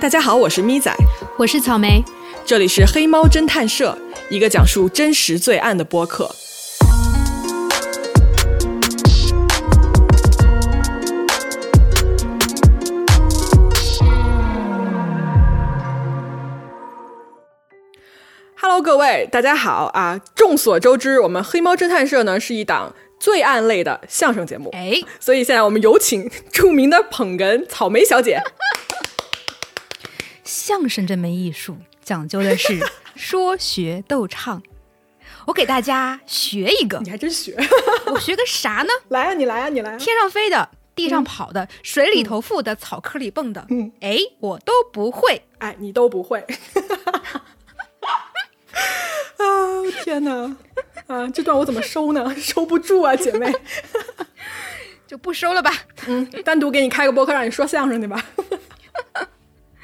大家好，我是咪仔，我是草莓，这里是黑猫侦探社，一个讲述真实罪案的播客。Hello，各位，大家好啊！众所周知，我们黑猫侦探社呢是一档罪案类的相声节目，哎，所以现在我们有请著名的捧哏草莓小姐。相声这门艺术讲究的是 说学逗唱，我给大家学一个，你还真学？我学个啥呢？来啊，你来啊，你来啊！天上飞的，地上跑的，水里头浮的，草坑里蹦的，嗯，哎，我都不会。哎，你都不会。啊，天哪！啊，这段我怎么收呢？收不住啊，姐妹。就不收了吧。嗯，单独给你开个播客，让你说相声去吧。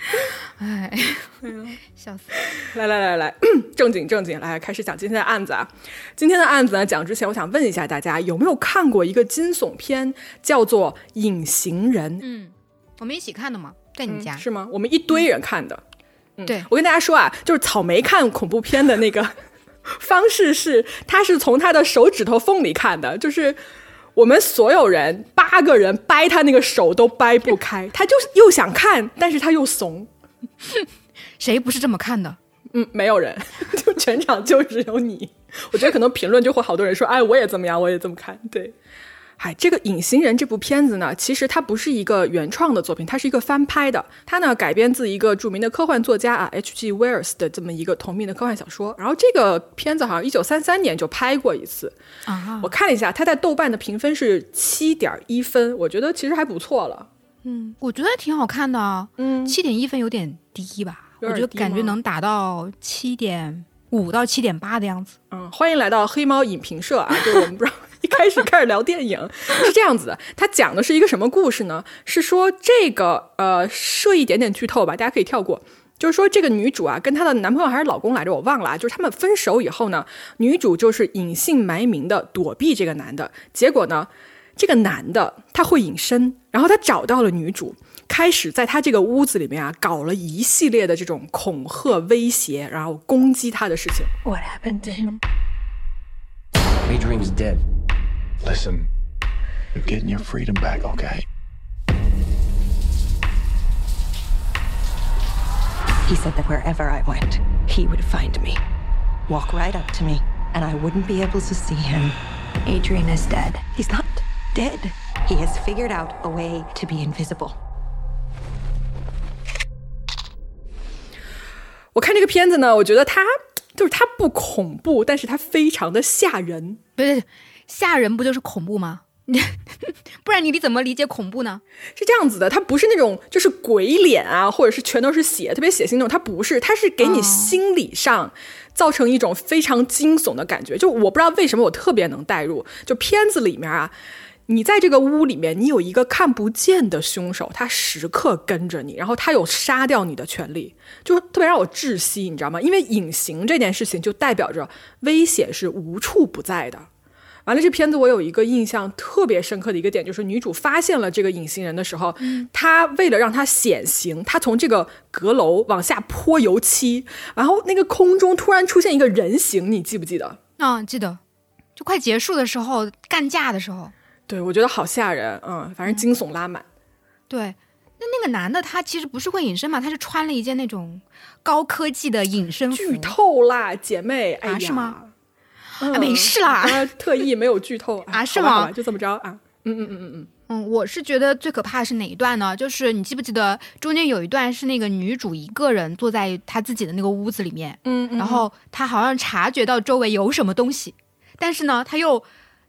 哎，笑死！来来来来，正经正经，来开始讲今天的案子啊。今天的案子呢，讲之前，我想问一下大家，有没有看过一个惊悚片，叫做《隐形人》？嗯，我们一起看的吗？在你家、是吗？我们一堆人看的。嗯对，我跟大家说啊，就是草莓看恐怖片的那个方式是，他是从他的手指头缝里看的，就是我们所有人八个人掰他那个手都掰不开，他就是又想看，但是他又怂。谁不是这么看的？嗯，没有人，就全场就只有你。我觉得可能评论就会好多人说，哎，我也这么样，我也这么看。对，嗨，这个《隐形人》这部片子呢，其实它不是一个原创的作品，它是一个翻拍的。它呢改编自一个著名的科幻作家啊 H.G. Wells 的这么一个同名的科幻小说。然后这个片子好像一九三三年就拍过一次。啊，我看了一下，它在豆瓣的评分是七点一分，我觉得其实还不错了。嗯，我觉得挺好看的啊。嗯七点一分有点低吧？我觉得有点低吗感觉能达到七点五到七点八的样子。嗯，欢迎来到黑猫影评社啊！就是我们不知道一开始开始聊电影 是这样子的，它讲的是一个什么故事呢？是说这个呃，设一点点剧透吧，大家可以跳过。就是说，这个女主啊，跟她的男朋友还是老公来着，我忘了啊。就是他们分手以后呢，女主就是隐姓埋名的躲避这个男的。结果呢，这个男的他会隐身，然后他找到了女主，开始在他这个屋子里面啊，搞了一系列的这种恐吓、威胁，然后攻击他的事情。What happened to him? Adrian's dead. Listen, you're getting your freedom back, okay? He said that wherever I went, he would find me, walk right up to me, and I wouldn't be able to see him. Adrian is dead. He's not dead. He has figured out a way to be invisible. 我看这个片子呢，我觉得它就是它不恐怖，但是它非常的吓人。不是 吓人，不就是恐怖吗？不然你你怎么理解恐怖呢？是这样子的，它不是那种就是鬼脸啊，或者是全都是血，特别血腥那种，它不是，它是给你哦心理上造成一种非常惊悚的感觉。就我不知道为什么我特别能代入，就片子里面啊，你在这个屋里面，你有一个看不见的凶手，他时刻跟着你，然后他有杀掉你的权利，就特别让我窒息，你知道吗？因为隐形这件事情就代表着危险是无处不在的。完了，这片子我有一个印象特别深刻的一个点，就是女主发现了这个隐形人的时候，她为了让他显形，她从这个阁楼往下泼油漆，然后那个空中突然出现一个人形，你记不记得？啊，记得，就快结束的时候，干架的时候，对，我觉得好吓人，嗯，反正惊悚拉满。对。那那个男的他其实不是会隐身嘛，他是穿了一件那种高科技的隐身服。剧透啦，姐妹，哎呀，啊是吗？嗯啊没事啦特意没有剧透哎 啊是吗就这么着啊。嗯嗯嗯嗯嗯，嗯，我是觉得最可怕的是哪一段呢？就是你记不记得中间有一段是那个女主一个人坐在她自己的那个屋子里面，嗯嗯然后她好像察觉到周围有什么东西，但是呢，她又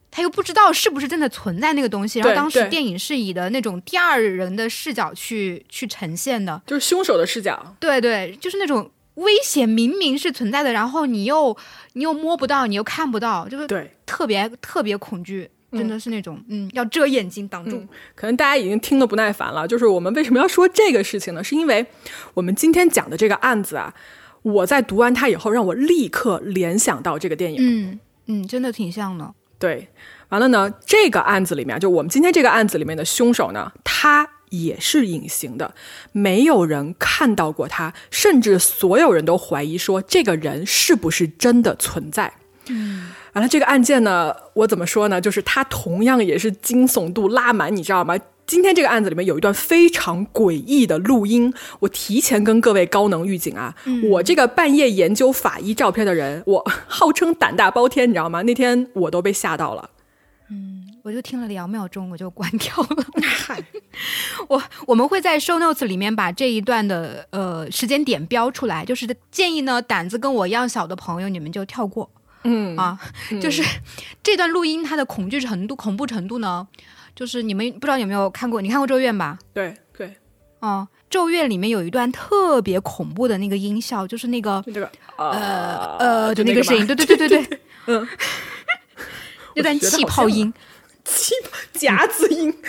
她又不知道是不是真的存在那个东西。然后当时电影是以的那种第二人的视角去去呈现的，就是凶手的视角。对对，就是那种危险明明是存在的，然后你又你又摸不到，你又看不到，这个对，特别特别恐惧，真的是那种嗯要遮眼睛挡住。可能大家已经听得不耐烦了。就是我们为什么要说这个事情呢？是因为我们今天讲的这个案子啊，我在读完它以后，让我立刻联想到这个电影。嗯嗯，真的挺像的。对，完了呢，这个案子里面，就我们今天这个案子里面的凶手呢，他也是隐形的，没有人看到过他，甚至所有人都怀疑说这个人是不是真的存在。嗯，完了，这个案件呢，我怎么说呢？就是它同样也是惊悚度拉满，你知道吗？今天这个案子里面有一段非常诡异的录音，我提前跟各位高能预警啊！我这个半夜研究法医照片的人，我号称胆大包天，你知道吗？那天我都被吓到了。我就听了两秒钟，我就关掉了。我我们会在 show notes 里面把这一段的呃时间点标出来，就是建议呢胆子跟我一样小的朋友，你们就跳过。嗯啊，就是这段录音它的恐惧程度、恐怖程度呢，就是你们不知道有没有看过？你看过《咒怨》吧？对对，哦，《咒怨》里面有一段特别恐怖的那个音效，就是那个这个呃呃，就就个那个声音，对对对对对，嗯，那段气泡音气夹子音。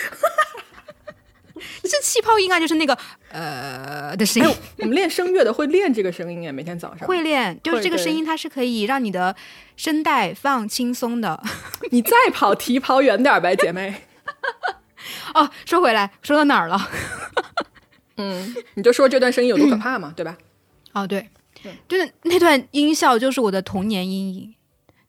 是气泡音啊，就是那个呃的声音。我们练声乐的会练这个声音哎，每天早上会练，就是这个声音，它是可以让你的声带放轻松的。你再跑题跑远点呗，姐妹。哦，说回来，说到哪儿了？嗯，你就说这段声音有多可怕嘛，对吧？哦，对，就是那段音效，就是我的童年阴影，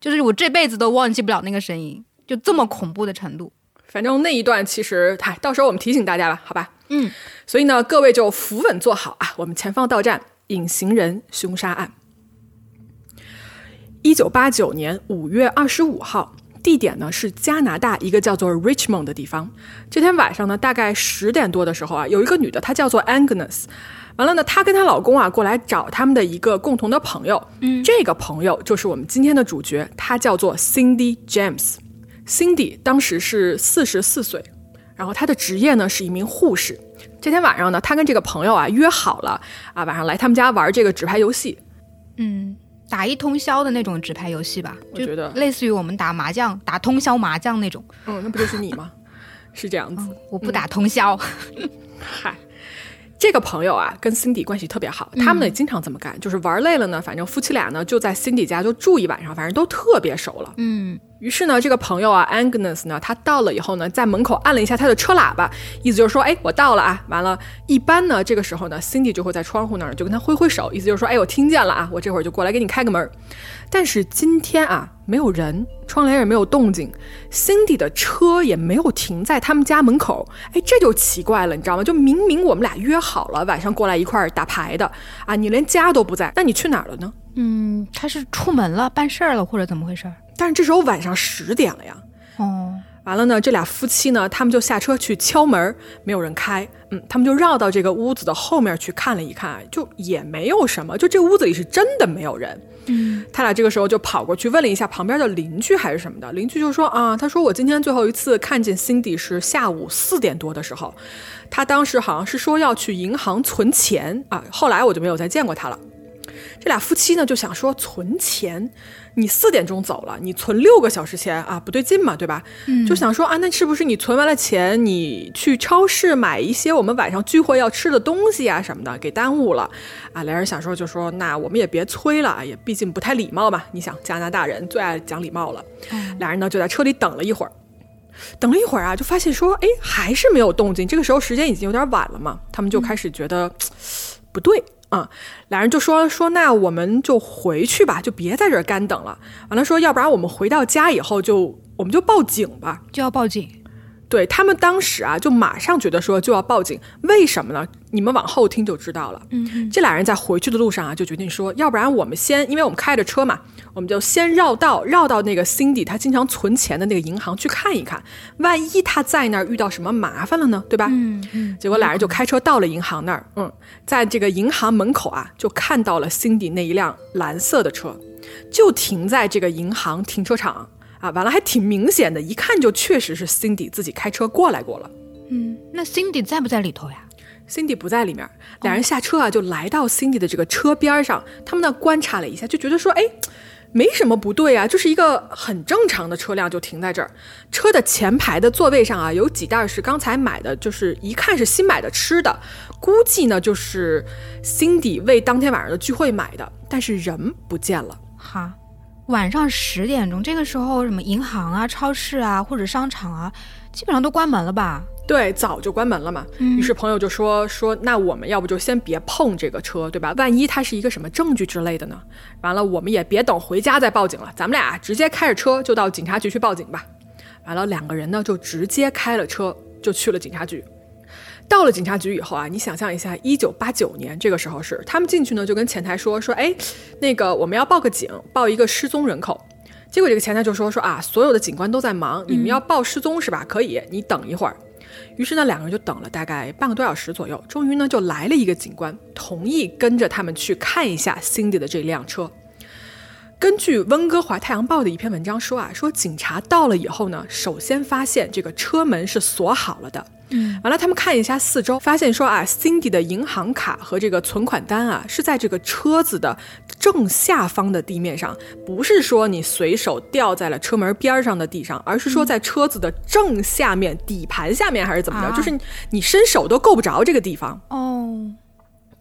就是我这辈子都忘记不了那个声音，就这么恐怖的程度。反正那一段其实，嗨，到时候我们提醒大家吧，好吧？嗯，所以呢，各位就扶稳坐好啊，我们前方到站，隐形人凶杀案。一九八九年五月二十五号，地点呢是加拿大一个叫做 Richmond 的地方。这天晚上呢，大概十点多的时候啊，有一个女的，她叫做 Agnes。完了呢，她跟她老公啊过来找他们的一个共同的朋友，嗯，这个朋友就是我们今天的主角，她叫做 Cindy James。Cindy 当时是四十四岁，然后她的职业呢是一名护士。这天晚上呢，她跟这个朋友啊约好了啊，晚上来他们家玩这个纸牌游戏。嗯，打一通宵的那种纸牌游戏吧，我觉得类似于我们打麻将、打通宵麻将那种。嗯，那不就是你吗？是这样子。我不打通宵，嗨，这个朋友啊，跟 Cindy 关系特别好，他们呢也经常这么干，就是玩累了呢，反正夫妻俩呢就在 Cindy 家就住一晚上，反正都特别熟了。嗯，于是呢，这个朋友啊，Agnes 呢，他到了以后呢，在门口按了一下他的车喇叭，意思就是说，哎，我到了啊。完了，一般呢，这个时候呢，Cindy 就会在窗户那儿就跟他挥挥手，意思就是说，哎，我听见了啊，我这会儿就过来给你开个门。但是今天啊，没有人，窗帘也没有动静，Cindy 的车也没有停在他们家门口，哎，这就奇怪了，你知道吗？就明明我们俩约好了晚上过来一块儿打牌的啊，你连家都不在，那你去哪儿了呢？嗯，他是出门了，办事儿了，或者怎么回事儿？但是这时候晚上十点了呀。哦，完了呢，这俩夫妻呢，他们就下车去敲门，没有人开。嗯，他们就绕到这个屋子的后面去看了一看，就也没有什么，就这屋子里是真的没有人。嗯，他俩这个时候就跑过去问了一下旁边的邻居还是什么的，邻居就说啊，他说我今天最后一次看见 Cindy 是下午四点多的时候，他当时好像是说要去银行存钱啊，后来我就没有再见过他了。这俩夫妻呢就想说存钱，你四点钟走了，你存六个小时钱啊，不对劲嘛，对吧？嗯，就想说啊，那是不是你存完了钱，你去超市买一些我们晚上聚会要吃的东西啊什么的，给耽误了啊？俩人想说就说，那我们也别催了，也毕竟不太礼貌嘛。你想加拿大人最爱讲礼貌了，俩人呢就在车里等了一会儿。等了一会儿啊，就发现说，哎，还是没有动静。这个时候时间已经有点晚了嘛，他们就开始觉得、不对啊、俩人就说说那我们就回去吧，就别在这儿干等了。完了说，要不然我们回到家以后就我们就报警吧。就要报警。对他们当时啊，就马上觉得说就要报警，为什么呢？你们往后听就知道了。嗯这俩人在回去的路上啊，就决定说，要不然我们先，因为我们开着车嘛，我们就先绕道，绕到那个 Cindy 她经常存钱的那个银行去看一看，万一他在那儿遇到什么麻烦了呢，对吧？嗯嗯，结果俩人就开车到了银行那儿，嗯，在这个银行门口啊，就看到了 Cindy 那一辆蓝色的车，就停在这个银行停车场啊，完了还挺明显的，一看就确实是 Cindy 自己开车过来过了。嗯，那 Cindy 在不在里头呀？Cindy 不在里面，俩人下车啊，就来到 Cindy 的这个车边上，他们呢观察了一下，就觉得说，哎，没什么不对啊，就是一个很正常的车辆就停在这儿。车的前排的座位上啊，有几袋是刚才买的，就是一看是新买的吃的，估计呢就是 Cindy 为当天晚上的聚会买的，但是人不见了。哈，晚上十点钟，这个时候什么银行啊、超市啊或者商场啊，基本上都关门了吧？对，早就关门了嘛。于是朋友就说说，那我们要不就先别碰这个车，对吧？万一它是一个什么证据之类的呢？完了，我们也别等回家再报警了，咱们俩直接开着车就到警察局去报警吧。完了，两个人呢就直接开了车就去了警察局。到了警察局以后啊，你想象一下，一九八九年这个时候是他们进去呢，就跟前台说说，哎，那个我们要报个警，报一个失踪人口。结果这个前台就说说啊，所有的警官都在忙，你们要报失踪是吧？可以，你等一会儿。于是呢，两个人就等了大概半个多小时左右，终于呢就来了一个警官，同意跟着他们去看一下 Cindy 的这辆车。根据温哥华太阳报的一篇文章说啊，说警察到了以后呢，首先发现这个车门是锁好了的。嗯，完了，他们看一下四周，发现说啊，Cindy 的银行卡和这个存款单啊，是在这个车子的正下方的地面上，不是说你随手掉在了车门边上的地上，而是说在车子的正下面底盘下面，还是怎么着？就是你伸手都够不着这个地方。哦，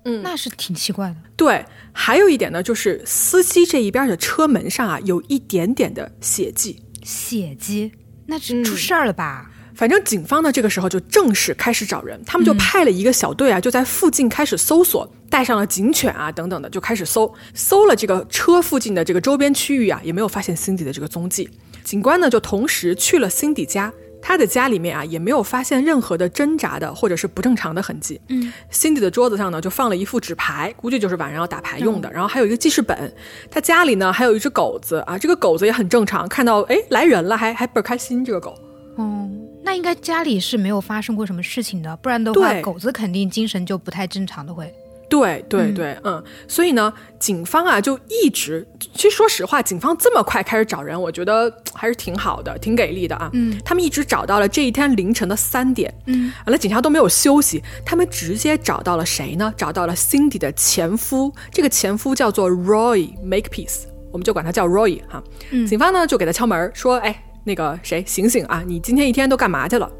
嗯，那是挺奇怪的。对，还有一点呢，就是司机这一边的车门上啊，有一点点的血迹。血迹，那是出事儿了吧？反正警方呢，这个时候就正式开始找人，他们就派了一个小队啊，就在附近开始搜索，带上了警犬啊等等的，就开始搜，搜了这个车附近的这个周边区域啊，也没有发现 Cindy 的这个踪迹。警官呢，就同时去了 Cindy 家，他的家里面啊，也没有发现任何的挣扎的或者是不正常的痕迹。嗯，Cindy 的桌子上呢，就放了一副纸牌，估计就是晚上要打牌用的，然后还有一个记事本。他家里呢，还有一只狗子啊，这个狗子也很正常，看到哎来人了，还还倍儿开心，这个狗。哦，那应该家里是没有发生过什么事情的，不然的话，对狗子肯定精神就不太正常的会。对对对，嗯，所以呢，警方啊就一直，其实说实话，警方这么快开始找人，我觉得还是挺好的，挺给力的啊。嗯，他们一直找到了这一天凌晨的三点，嗯，完了，警察都没有休息，他们直接找到了谁呢？找到了 Cindy 的前夫，这个前夫叫做 Roy Makepeace，我们就管他叫 Roy 哈。嗯警方呢就给他敲门说，哎，那个谁，醒醒啊，你今天一天都干嘛去了？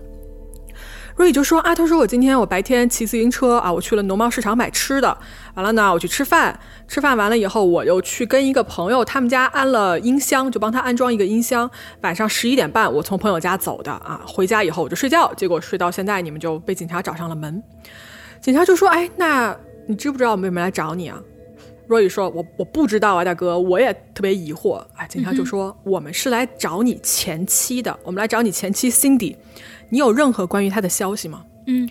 瑞就说啊，他说我今天我白天骑自行车啊，我去了农贸市场买吃的，完了呢，我去吃饭，吃饭完了以后，我又去跟一个朋友他们家安了音箱，就帮他安装一个音箱。晚上十一点半，我从朋友家走的啊，回家以后我就睡觉，结果睡到现在，你们就被警察找上了门。警察就说，哎，那你知不知道我们为什么来找你啊？若雨说：“我我不知道啊，大哥，我也特别疑惑。”哎，警察就说：“我们是来找你前妻的，我们来找你前妻 Cindy，你有任何关于他的消息吗？”嗯，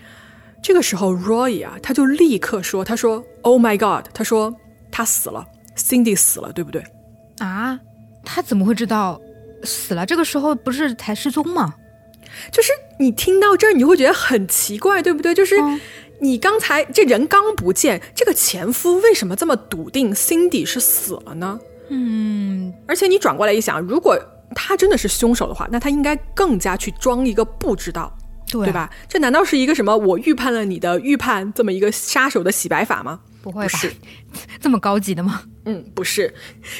这个时候 Roy 啊，他就立刻说：“他说，Oh my God，他说他死了，Cindy 死了，对不对？啊，他怎么会知道死了？这个时候不是才失踪吗？就是你听到这儿，你会觉得很奇怪，对不对？就是嗯你刚才这人刚不见，这个前夫为什么这么笃定 Cindy 是死了呢？嗯，而且你转过来一想，如果他真的是凶手的话，那他应该更加去装一个不知道，对啊对？吧？这难道是一个什么我预判了你的预判这么一个杀手的洗白法吗？不会吧？是 这么高级的吗？嗯，不是。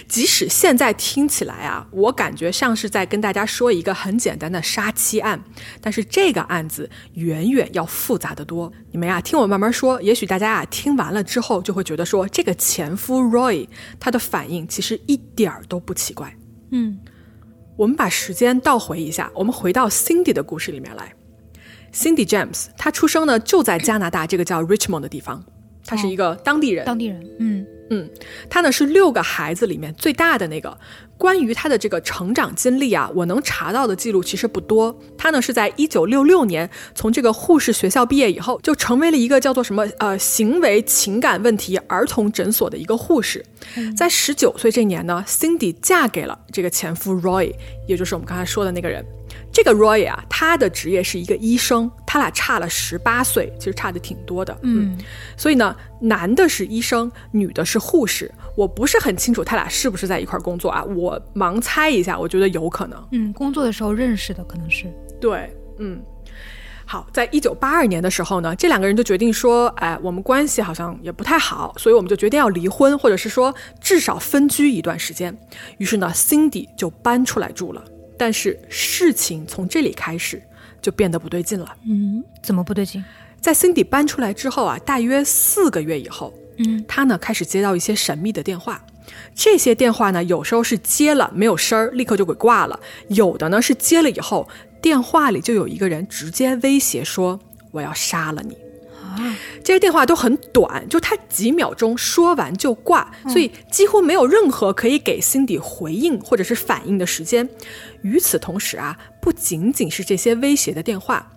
即使现在听起来啊，我感觉像是在跟大家说一个很简单的杀妻案，但是这个案子远远要复杂的多。你们呀，听我慢慢说，也许大家啊听完了之后就会觉得说，这个前夫 Roy 他的反应其实一点儿都不奇怪。嗯我们把时间倒回一下，我们回到 Cindy 的故事里面来。Cindy James，她出生呢就在加拿大这个叫 Richmond 的地方，她是一个当地人。当地人，嗯嗯，他呢是六个孩子里面最大的那个。关于他的这个成长经历啊，我能查到的记录其实不多。他呢是在一九六六年从这个护士学校毕业以后，就成为了一个叫做什么呃行为情感问题儿童诊所的一个护士。在十九岁这年呢，Cindy 嫁给了这个前夫 Roy，也就是我们刚才说的那个人。这个 Roy 啊，他的职业是一个医生，他俩差了十八岁，其实差的挺多的。嗯，所以呢，男的是医生，女的是护士。我不是很清楚他俩是不是在一块儿工作啊，我盲猜一下，我觉得有可能。嗯，工作的时候认识的可能是，对，嗯。好，在一九八二年的时候呢，这两个人就决定说，哎，我们关系好像也不太好，所以我们就决定要离婚，或者是说至少分居一段时间。于是呢，Cindy 就搬出来住了。但是事情从这里开始就变得不对劲了。嗯，怎么不对劲？在 Cindy 搬出来之后啊，大约四个月以后，嗯他呢开始接到一些神秘的电话。这些电话呢，有时候是接了没有声儿，立刻就给挂了；有的呢是接了以后电话里就有一个人直接威胁说：“我要杀了你。”这些电话都很短，就他几秒钟说完就挂，所以几乎没有任何可以给 Cindy 回应或者是反应的时间。与此同时啊，不仅仅是这些威胁的电话，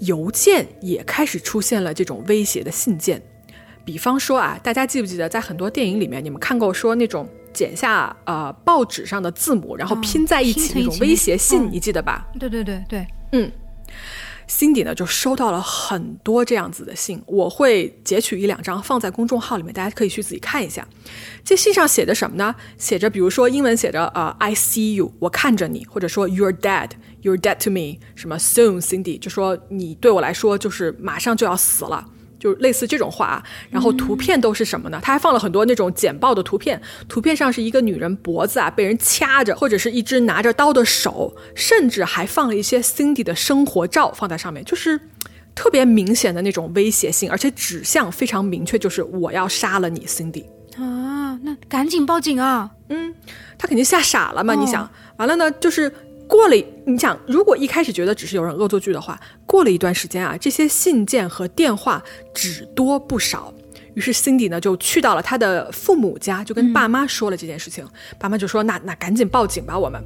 邮件也开始出现了这种威胁的信件。比方说啊，大家记不记得在很多电影里面，你们看过说那种剪下呃报纸上的字母，然后拼在一起那种威胁信，你记得吧？对对对对，嗯。Cindy 呢就收到了很多这样子的信，我会截取一两张放在公众号里面，大家可以去自己看一下。这信上写的什么呢？写着，比如说英文写着呃 I see you，我看着你，或者说 You're dead，You're dead to me，什么 Soon，Cindy 就说你对我来说就是马上就要死了。就类似这种话，然后图片都是什么呢？他还放了很多那种简报的图片，图片上是一个女人脖子啊被人掐着，或者是一只拿着刀的手，甚至还放了一些 Cindy 的生活照放在上面，就是特别明显的那种威胁性，而且指向非常明确，就是我要杀了你，Cindy 啊！那赶紧报警啊！嗯，他肯定吓傻了嘛？你想，完了呢，就是。过了，你想，如果一开始觉得只是有人恶作剧的话，过了一段时间啊，这些信件和电话只多不少。于是 Cindy 呢就去到了他的父母家，就跟爸妈说了这件事情。爸妈就说：“那那赶紧报警吧，我们。”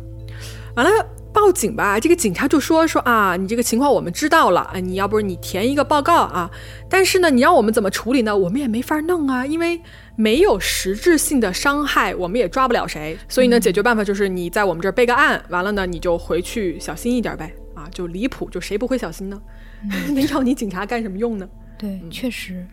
完了，报警吧。这个警察就说：“说啊，你这个情况我们知道了啊，你要不是你填一个报告啊，但是呢，你让我们怎么处理呢？我们也没法弄啊，因为。”没有实质性的伤害，我们也抓不了谁。所以呢，解决办法就是你在我们这儿备个案，完了呢，你就回去小心一点呗。啊，就离谱，就谁不会小心呢？能要你警察干什么用呢？对，确实。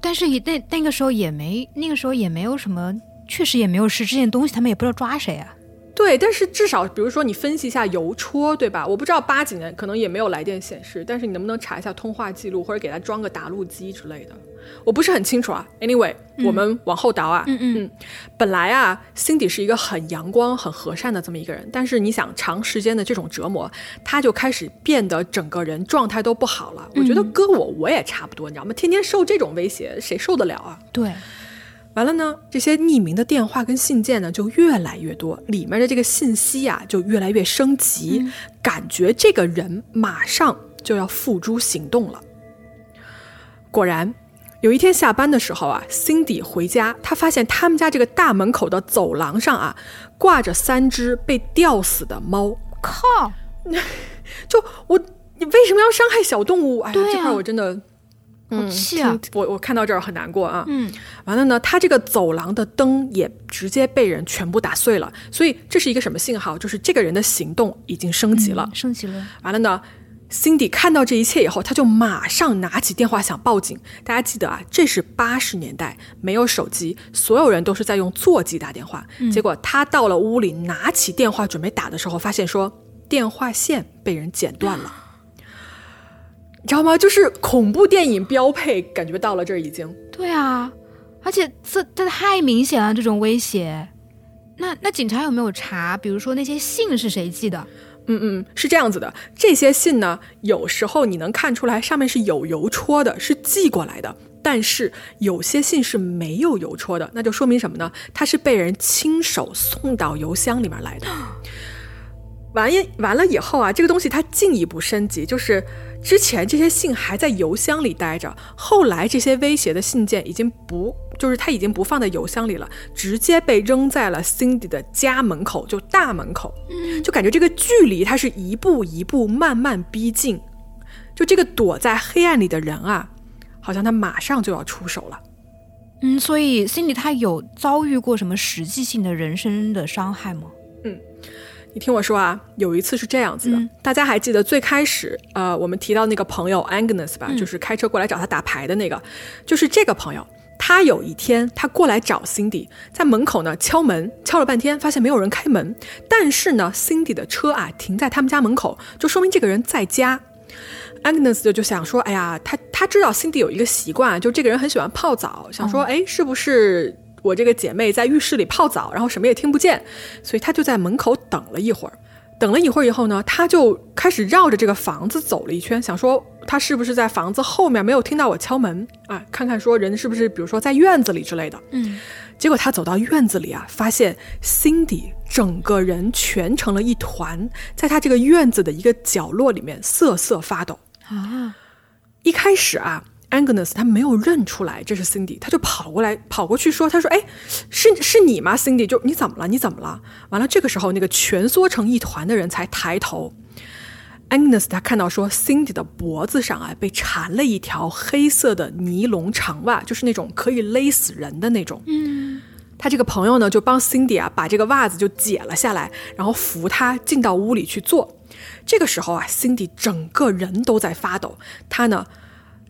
但是也那那个时候也没，那个时候也没有什么，确实也没有实质性东西，他们也不知道抓谁啊。对，但是至少比如说你分析一下邮戳，对吧？我不知道八几年可能也没有来电显示，但是你能不能查一下通话记录，或者给他装个打录机之类的？我不是很清楚啊。Anyway，我们往后倒啊。嗯嗯。本来啊，Cindy 是一个很阳光、很和善的这么一个人，但是你想，长时间的这种折磨，他就开始变得整个人状态都不好了。我觉得搁我我也差不多，你知道吗？天天受这种威胁，谁受得了啊？对。完了呢，这些匿名的电话跟信件呢就越来越多，里面的这个信息呀就越来越升级，感觉这个人马上就要付诸行动了。果然。有一天下班的时候啊，Cindy 回家，她发现他们家这个大门口的走廊上啊，挂着三只被吊死的猫。靠！就我，你为什么要伤害小动物？哎呀，这块我真的，好气啊！我我看到这儿很难过啊。嗯，完了呢，他这个走廊的灯也直接被人全部打碎了，所以这是一个什么信号？就是这个人的行动已经升级了，升级了。完了呢？Cindy 看到这一切以后，他就马上拿起电话想报警。大家记得啊，这是八十年代，没有手机，所有人都是在用座机打电话。结果他到了屋里，拿起电话准备打的时候，发现说电话线被人剪断了。你知道吗？就是恐怖电影标配，感觉到了这儿已经。对啊，而且这这太明显了，这种威胁。那那警察有没有查？比如说那些信是谁寄的？嗯嗯，是这样子的，这些信呢，有时候你能看出来上面是有邮戳的，是寄过来的，但是有些信是没有邮戳的，那就说明什么呢？它是被人亲手送到邮箱里面来的。完也完了以后啊，这个东西它进一步升级，就是之前这些信还在邮箱里待着，后来这些威胁的信件已经不。就是他已经不放在邮箱里了，直接被扔在了 Cindy 的家门口，就大门口，就感觉这个距离它是一步一步慢慢逼近，就这个躲在黑暗里的人啊，好像他马上就要出手了。嗯，所以 Cindy 他有遭遇过什么实际性的人生的伤害吗？嗯，你听我说啊，有一次是这样子的，大家还记得最开始呃我们提到那个朋友 Agnes 吧，就是开车过来找他打牌的那个，就是这个朋友。他有一天，他过来找 Cindy，在门口呢敲门，敲了半天，发现没有人开门。但是呢，Cindy 的车啊停在他们家门口，就说明这个人在家。Agnes 就就想说，哎呀，他他知道 Cindy 有一个习惯，就这个人很喜欢泡澡，想说，哎，是不是我这个姐妹在浴室里泡澡，然后什么也听不见，所以她就在门口等了一会儿。等了一会儿以后呢，她就开始绕着这个房子走了一圈，想说她是不是在房子后面没有听到我敲门啊？看看说人是不是比如说在院子里之类的。嗯，结果她走到院子里啊，发现 Cindy 整个人蜷成了一团，在她这个院子的一个角落里面瑟瑟发抖啊。一开始啊，Agnes 他没有认出来这是 Cindy，他就跑过来跑过去说：“他说，哎，是是你吗？Cindy，就你怎么了？你怎么了？”完了，这个时候那个蜷缩成一团的人才抬头。Agnes 他看到说，Cindy 的脖子上啊被缠了一条黑色的尼龙长袜，就是那种可以勒死人的那种。嗯，他这个朋友呢就帮 Cindy 啊把这个袜子就解了下来，然后扶他进到屋里去坐。这个时候啊，Cindy 整个人都在发抖。他呢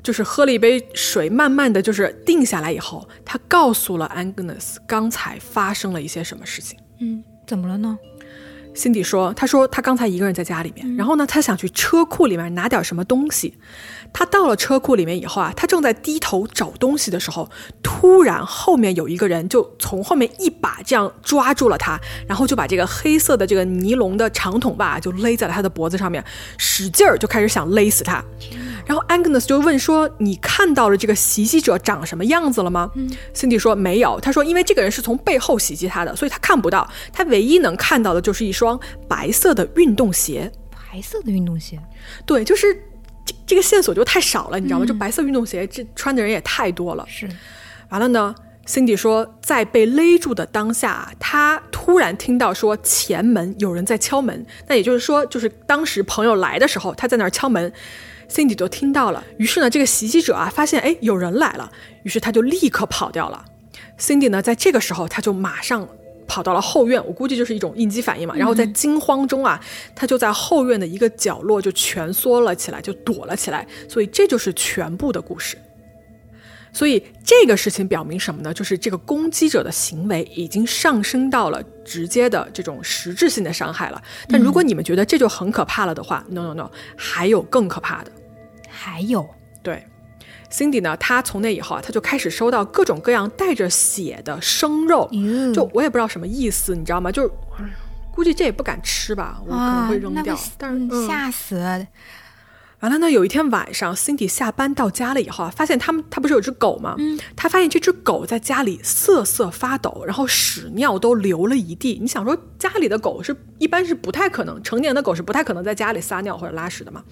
就是喝了一杯水，慢慢的就是定下来以后，他告诉了 Agnes 刚才发生了一些什么事情。嗯，怎么了呢？Cindy 说：“他说他刚才一个人在家里面，然后呢，他想去车库里面拿点什么东西。他到了车库里面以后啊，他正在低头找东西的时候，突然后面有一个人就从后面一把这样抓住了他，然后就把这个黑色的这个尼龙的长筒袜就勒在了他的脖子上面，使劲儿就开始想勒死他。”然后 Agnes 就问说：“你看到了这个袭击者长什么样子了吗？” Cindy 说：“没有。”他说：“因为这个人是从背后袭击他的，所以他看不到。他唯一能看到的就是一双白色的运动鞋。白色的运动鞋，对，就是这这个线索就太少了，你知道吗？就白色运动鞋，这穿的人也太多了。是，完了呢，Cindy 说，在被勒住的当下，他突然听到说前门有人在敲门。那也就是说，就是当时朋友来的时候，他在那儿敲门。Cindy 都听到了，于是呢，这个袭击者啊，发现哎有人来了，于是他就立刻跑掉了。Cindy 呢，在这个时候，他就马上跑到了后院，我估计就是一种应激反应嘛。然后在惊慌中啊，他就在后院的一个角落就蜷缩了起来，就躲了起来。所以这就是全部的故事。所以这个事情表明什么呢？就是这个攻击者的行为已经上升到了直接的这种实质性的伤害了。但如果你们觉得这就很可怕了的话，no no no，还有更可怕的。还有，对，Cindy 呢？他从那以后啊，他就开始收到各种各样带着血的生肉，就我也不知道什么意思，你知道吗？就是估计这也不敢吃吧，我可能会扔掉。但是吓死！完了呢，有一天晚上，Cindy 下班到家了以后啊，发现他们他不是有只狗吗？嗯，他发现这只狗在家里瑟瑟发抖，然后屎尿都流了一地。你想说家里的狗是一般是不太可能，成年的狗是不太可能在家里撒尿或者拉屎的嘛？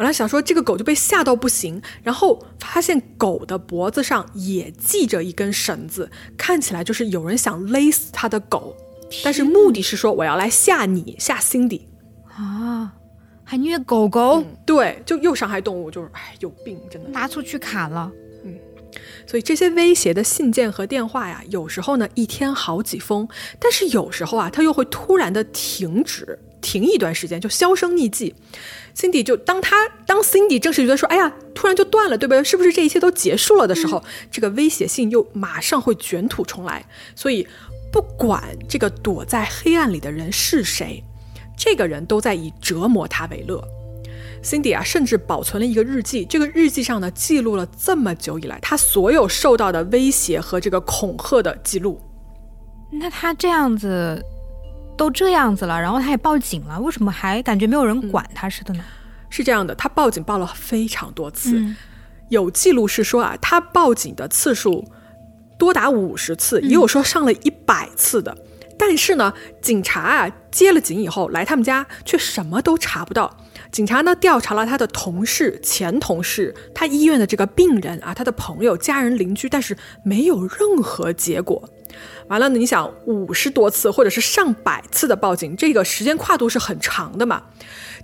完了，想说这个狗就被吓到不行，然后发现狗的脖子上也系着一根绳子，看起来就是有人想勒死他的狗，但是目的是说我要来吓你，吓 Cindy 啊，还虐狗狗，对，就又伤害动物，就是哎，有病，真的拿出去砍了。嗯，所以这些威胁的信件和电话呀，有时候呢一天好几封，但是有时候啊，它又会突然的停止，停一段时间就销声匿迹。Cindy 就当他当 Cindy 正式觉得说，哎呀，突然就断了，对不对？是不是这一切都结束了的时候，这个威胁性又马上会卷土重来。所以，不管这个躲在黑暗里的人是谁，这个人都在以折磨他为乐。Cindy 啊，甚至保存了一个日记，这个日记上呢，记录了这么久以来他所有受到的威胁和这个恐吓的记录。那他这样子。都这样子了，然后他也报警了，为什么还感觉没有人管他似的呢？是这样的，他报警报了非常多次，有记录是说啊，他报警的次数多达五十次，也有说上了一百次的。但是呢，警察啊接了警以后来他们家，却什么都查不到。警察呢调查了他的同事、前同事、他医院的这个病人啊、他的朋友、家人、邻居，但是没有任何结果。完了？你想五十多次或者是上百次的报警，这个时间跨度是很长的嘛？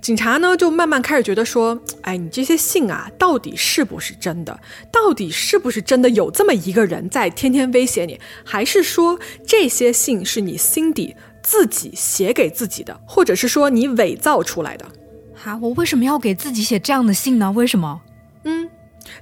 警察呢就慢慢开始觉得说，哎，你这些信啊，到底是不是真的？到底是不是真的有这么一个人在天天威胁你？还是说这些信是你心底自己写给自己的，或者是说你伪造出来的？哈，我为什么要给自己写这样的信呢？为什么？嗯。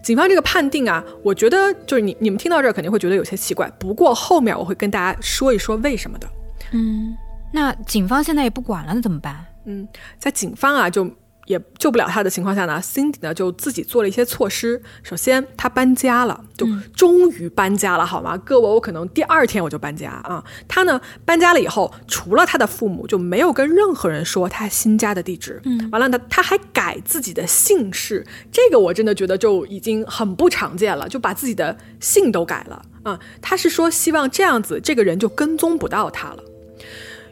警方这个判定啊，我觉得就是你你们听到这儿肯定会觉得有些奇怪。不过后面我会跟大家说一说为什么的。嗯，那警方现在也不管了，那怎么办？嗯，在警方啊，就也救不了他的情况下呢，Cindy 呢就自己做了一些措施。首先，他搬家了，就终于搬家了，好吗？各位，我可能第二天我就搬家啊。他呢搬家了以后，除了他的父母，就没有跟任何人说他新家的地址。嗯，完了呢，他还改自己的姓氏，这个我真的觉得就已经很不常见了，就把自己的姓都改了啊。他是说希望这样子，这个人就跟踪不到他了。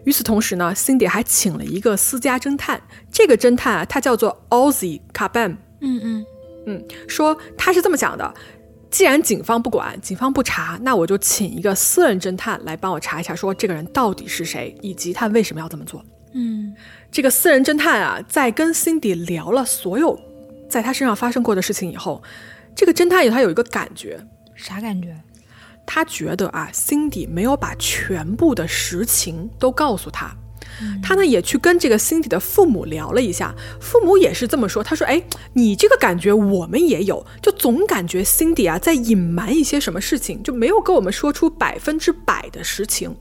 与此同时呢，Cindy 还请了一个私家侦探。这个侦探啊，他叫做 Ozzy Caban。嗯嗯嗯，说他是这么想的：既然警方不管，警方不查，那我就请一个私人侦探来帮我查一下，说这个人到底是谁，以及他为什么要这么做。嗯，这个私人侦探啊，在跟 Cindy 聊了所有在他身上发生过的事情以后，这个侦探他有一个感觉，啥感觉？他觉得啊，Cindy 没有把全部的实情都告诉他。他呢也去跟这个 Cindy 的父母聊了一下，父母也是这么说。他说：“哎，你这个感觉我们也有，就总感觉 Cindy 啊在隐瞒一些什么事情，就没有跟我们说出百分之百的实情。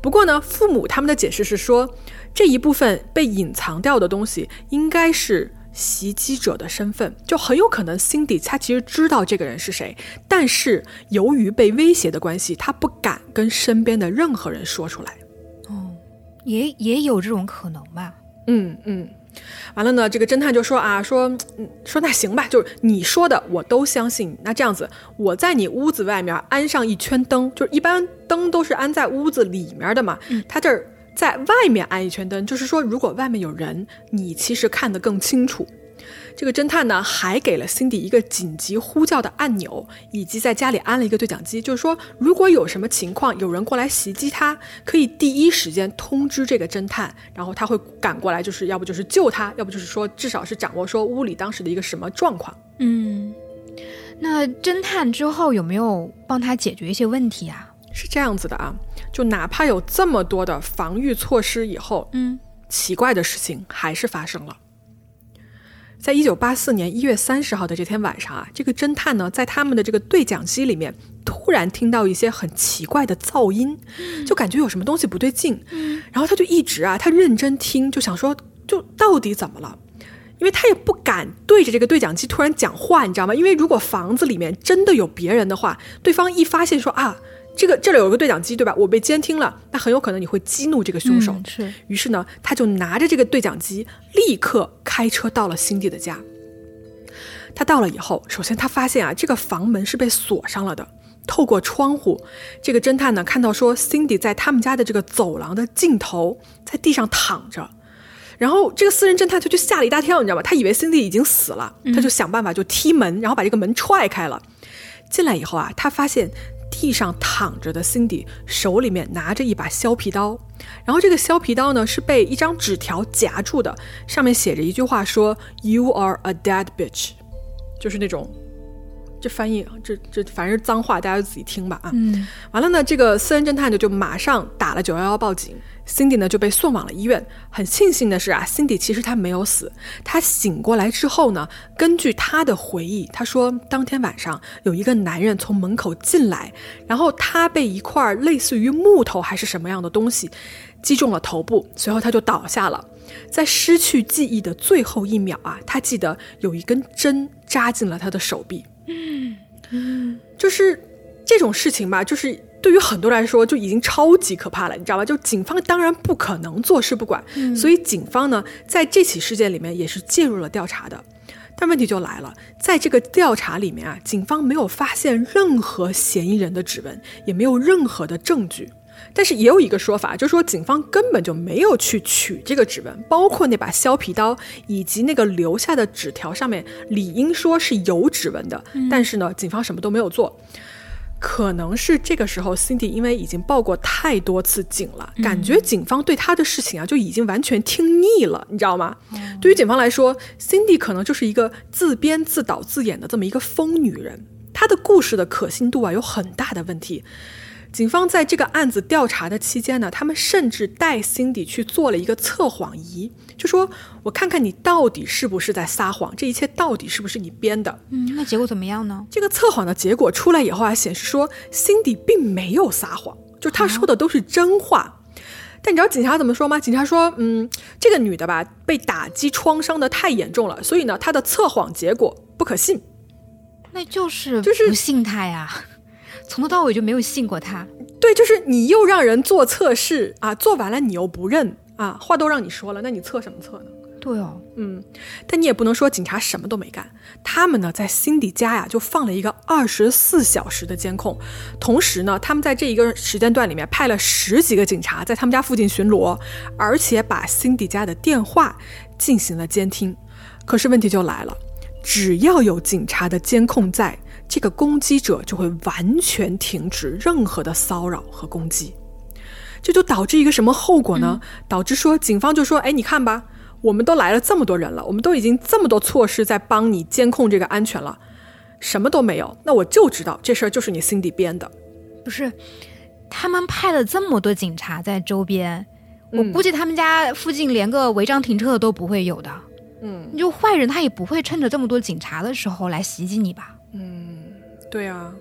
不过呢，父母他们的解释是说，这一部分被隐藏掉的东西应该是。”袭击者的身份就很有可能，Cindy 他其实知道这个人是谁，但是由于被威胁的关系，他不敢跟身边的任何人说出来。哦，也也有这种可能吧。嗯嗯，完了呢，这个侦探就说啊，说嗯，说那行吧，就是你说的我都相信。那这样子，我在你屋子外面安上一圈灯，就是一般灯都是安在屋子里面的嘛，他这儿。在外面安一圈灯，就是说，如果外面有人，你其实看得更清楚。这个侦探呢，还给了 Cindy 一个紧急呼叫的按钮，以及在家里安了一个对讲机，就是说，如果有什么情况，有人过来袭击他，可以第一时间通知这个侦探，然后他会赶过来，就是要不就是救他，要不就是说，至少是掌握说屋里当时的一个什么状况。嗯，那侦探之后有没有帮他解决一些问题啊？是这样子的啊。就哪怕有这么多的防御措施，以后，嗯，奇怪的事情还是发生了。在一九八四年一月三十号的这天晚上啊，这个侦探呢，在他们的这个对讲机里面，突然听到一些很奇怪的噪音，就感觉有什么东西不对劲。嗯，然后他就一直啊，他认真听，就想说，就到底怎么了？因为他也不敢对着这个对讲机突然讲话，你知道吗？因为如果房子里面真的有别人的话，对方一发现说啊。这个这里有个对讲机，对吧？我被监听了，那很有可能你会激怒这个凶手。是，于是呢，他就拿着这个对讲机，立刻开车到了辛迪的家。他到了以后，首先他发现啊，这个房门是被锁上了的。透过窗户，这个侦探呢看到说，Cindy 在他们家的这个走廊的尽头，在地上躺着。然后这个私人侦探他就吓了一大跳，你知道吧？他以为 Cindy 已经死了，他就想办法就踢门，然后把这个门踹开了。进来以后啊，他发现。地上躺着的 Cindy 手里面拿着一把削皮刀，然后这个削皮刀呢是被一张纸条夹住的，上面写着一句话说 “You are a dead bitch”，就是那种。这翻译，这这反正是脏话，大家就自己听吧啊。嗯，完了呢，这个私人侦探就就马上打了九幺幺报警，Cindy 呢就被送往了医院。很庆幸的是啊，Cindy 其实他没有死，他醒过来之后呢，根据他的回忆，他说当天晚上有一个男人从门口进来，然后他被一块类似于木头还是什么样的东西击中了头部，随后他就倒下了。在失去记忆的最后一秒啊，他记得有一根针扎进了他的手臂。就是这种事情吧，就是对于很多人来说就已经超级可怕了，你知道吧？就警方当然不可能坐视不管，所以警方呢在这起事件里面也是介入了调查的。但问题就来了，在这个调查里面啊，警方没有发现任何嫌疑人的指纹，也没有任何的证据。但是也有一个说法，就是说警方根本就没有去取这个指纹，包括那把削皮刀以及那个留下的纸条上面，理应说是有指纹的。但是呢，警方什么都没有做，可能是这个时候，Cindy 因为已经报过太多次警了，感觉警方对他的事情啊就已经完全听腻了，你知道吗？对于警方来说，Cindy 可能就是一个自编自导自演的这么一个疯女人，她的故事的可信度啊有很大的问题。警方在这个案子调查的期间呢，他们甚至带 Cindy 去做了一个测谎仪，就说我看看你到底是不是在撒谎，这一切到底是不是你编的？嗯，那结果怎么样呢？这个测谎的结果出来以后啊，显示说 Cindy 并没有撒谎，就他说的都是真话。但你知道警察怎么说吗？警察说，嗯，这个女的吧，被打击创伤的太严重了，所以呢，她的测谎结果不可信。那就是就是不信他呀，从头到尾就没有信过他。对，就是你又让人做测试啊，做完了你又不认啊，话都让你说了，那你测什么测呢？对哦，嗯，但你也不能说警察什么都没干，他们呢在辛迪家呀就放了一个二十四小时的监控，同时呢，他们在这一个时间段里面派了十几个警察在他们家附近巡逻，而且把辛迪家的电话进行了监听。可是问题就来了，只要有警察的监控在，这个攻击者就会完全停止任何的骚扰和攻击。这就导致一个什么后果呢？导致说警方就说：“哎，你看吧，我们都来了这么多人了，我们都已经这么多措施在帮你监控这个安全了，什么都没有，那我就知道这事儿就是你 Cindy 编的。不是，他们派了这么多警察在周边，我嗯估计他们家附近连个违章停车的都不会有的。嗯，就坏人他也不会趁着这么多警察的时候来袭击你吧？对啊，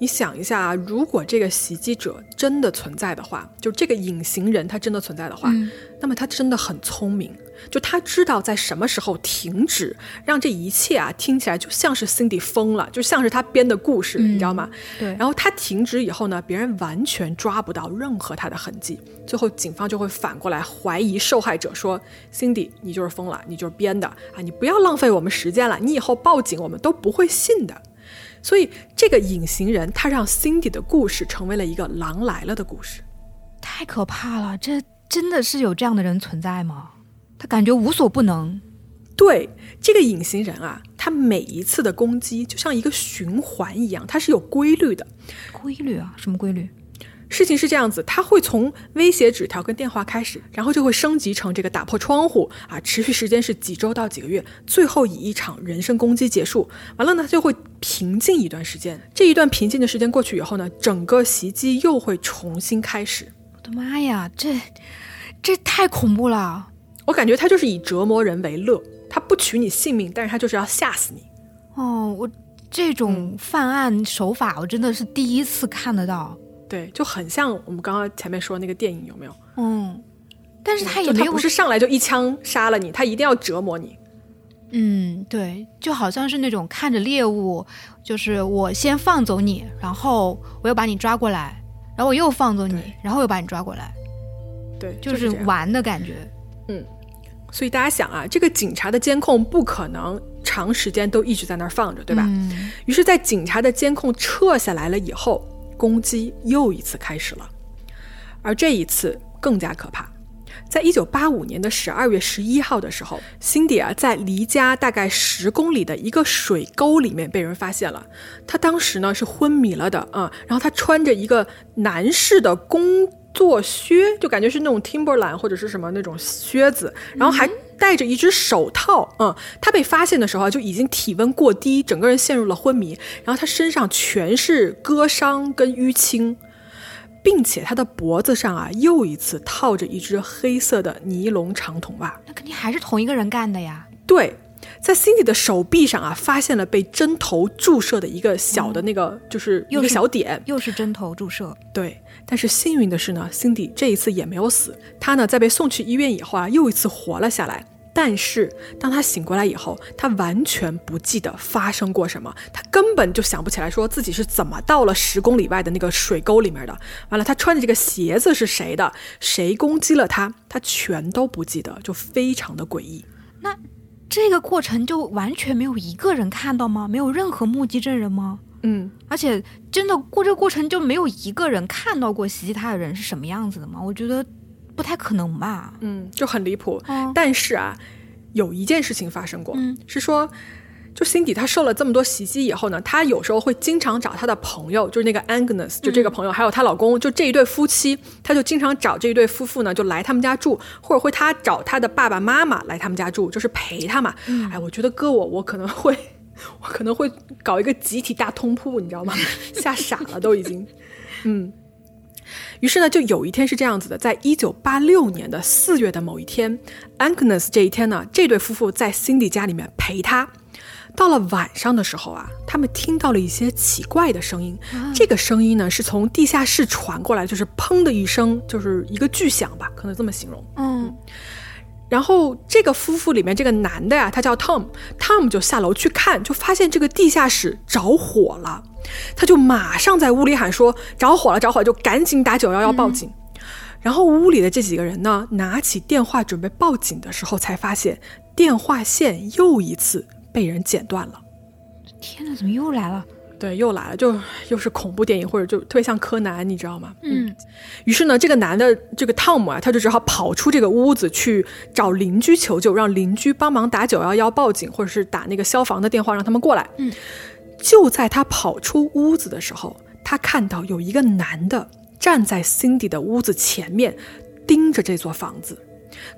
你想一下啊，如果这个袭击者真的存在的话，就这个隐形人他真的存在的话，那么他真的很聪明，就他知道在什么时候停止，让这一切啊听起来就像是 Cindy 疯了，就像是他编的故事，你知道吗？对然后他停止以后呢，别人完全抓不到任何他的痕迹，最后警方就会反过来怀疑受害者说：“Cindy，你就是疯了，你就是编的啊！你不要浪费我们时间了，你以后报警我们都不会信的。”所以这个隐形人他让 Cindy 的故事成为了一个狼来了的故事。太可怕了！这真的是有这样的人存在吗？他感觉无所不能。对这个隐形人啊，他每一次的攻击就像一个循环一样，它是有规律的。规律啊？什么规律？事情是这样子，他会从威胁纸条跟电话开始，然后就会升级成这个打破窗户啊，持续时间是几周到几个月，最后以一场人身攻击结束。完了呢，他就会平静一段时间。这一段平静的时间过去以后呢，整个袭击又会重新开始。我的妈呀，这这太恐怖了！我感觉他就是以折磨人为乐，他不取你性命，但是他就是要吓死你。哦，我这种犯案手法，我真的是第一次看得到。对，就很像我们刚刚前面说的那个电影，有没有？嗯，但是他也他没有不是上来就一枪杀了你，他一定要折磨你。嗯，对，就好像是那种看着猎物，就是我先放走你，然后我又把你抓过来，然后我又放走你，然后又把你抓过来，对，就是。玩的感觉。嗯所以大家想啊，这个警察的监控不可能长时间都一直在那儿放着，对吧？嗯于是，在警察的监控撤下来了以后，攻击又一次开始了，而这一次更加可怕。在一九八五年的十二月十一号的时候辛迪啊，在离家大概十公里的一个水沟里面被人发现了。他当时呢是昏迷了的啊、然后他穿着一个男士的工作靴，就感觉是那种 Timberland 或者是什么那种靴子，然后还戴着一只手套。嗯，他被发现的时候啊，就已经体温过低，整个人陷入了昏迷，然后他身上全是割伤跟淤青。并且他的脖子上啊，又一次套着一只黑色的尼龙长筒袜。那肯定还是同一个人干的呀。对，在 Cindy 的手臂上啊，发现了被针头注射的一个小的那个，就是一个小点。又是针头注射，对，但是幸运的是呢，Cindy 这一次也没有死。他呢，在被送去医院以后啊，又一次活了下来。但是当他醒过来以后，他完全不记得发生过什么，他根本就想不起来说自己是怎么到了十公里外的那个水沟里面的。完了，他穿的这个鞋子是谁的，谁攻击了他？他全都不记得，就非常的诡异。那这个过程就完全没有一个人看到吗？没有任何目击证人吗？嗯，而且真的过这个过程就没有一个人看到过袭击他的人是什么样子的吗？我觉得不太可能吧。嗯，就很离谱。嗯但是啊，有一件事情发生过，嗯是说，就 Cindy 她受了这么多袭击以后呢，她有时候会经常找她的朋友，就是那个 Agnes，就这个朋友，还有她老公，就这一对夫妻，她就经常找这一对夫妇呢，就来他们家住，或者会她找她的爸爸妈妈来他们家住，就是陪他嘛。哎，我觉得搁我，我可能会。我可能会搞一个集体大通铺，你知道吗？吓傻了都已经。嗯，于是呢，就有一天是这样子的，在一九八六年的四月的某一天，Agnes 这一天呢，这对夫妇在 Cindy 家里面陪她。到了晚上的时候啊，他们听到了一些奇怪的声音。这个声音呢，是从地下室传过来，就是砰的一声，就是一个巨响吧，可能这么形容。嗯，然后这个夫妇里面这个男的呀，他叫 Tom，Tom 就下楼去看，就发现这个地下室着火了，他就马上在屋里喊说着火了，着火，就赶紧打九幺幺报警。然后屋里的这几个人呢，拿起电话准备报警的时候，才发现电话线又一次被人剪断了。天哪，怎么又来了？对，又来了，就又是恐怖电影，或者就特别像柯南，你知道吗？嗯。于是呢，这个男的，这个汤姆啊，他就只好跑出这个屋子去找邻居求救，让邻居帮忙打九幺幺报警，或者是打那个消防的电话，让他们过来。嗯。就在他跑出屋子的时候，他看到有一个男的。站在 Cindy 的屋子前面，盯着这座房子。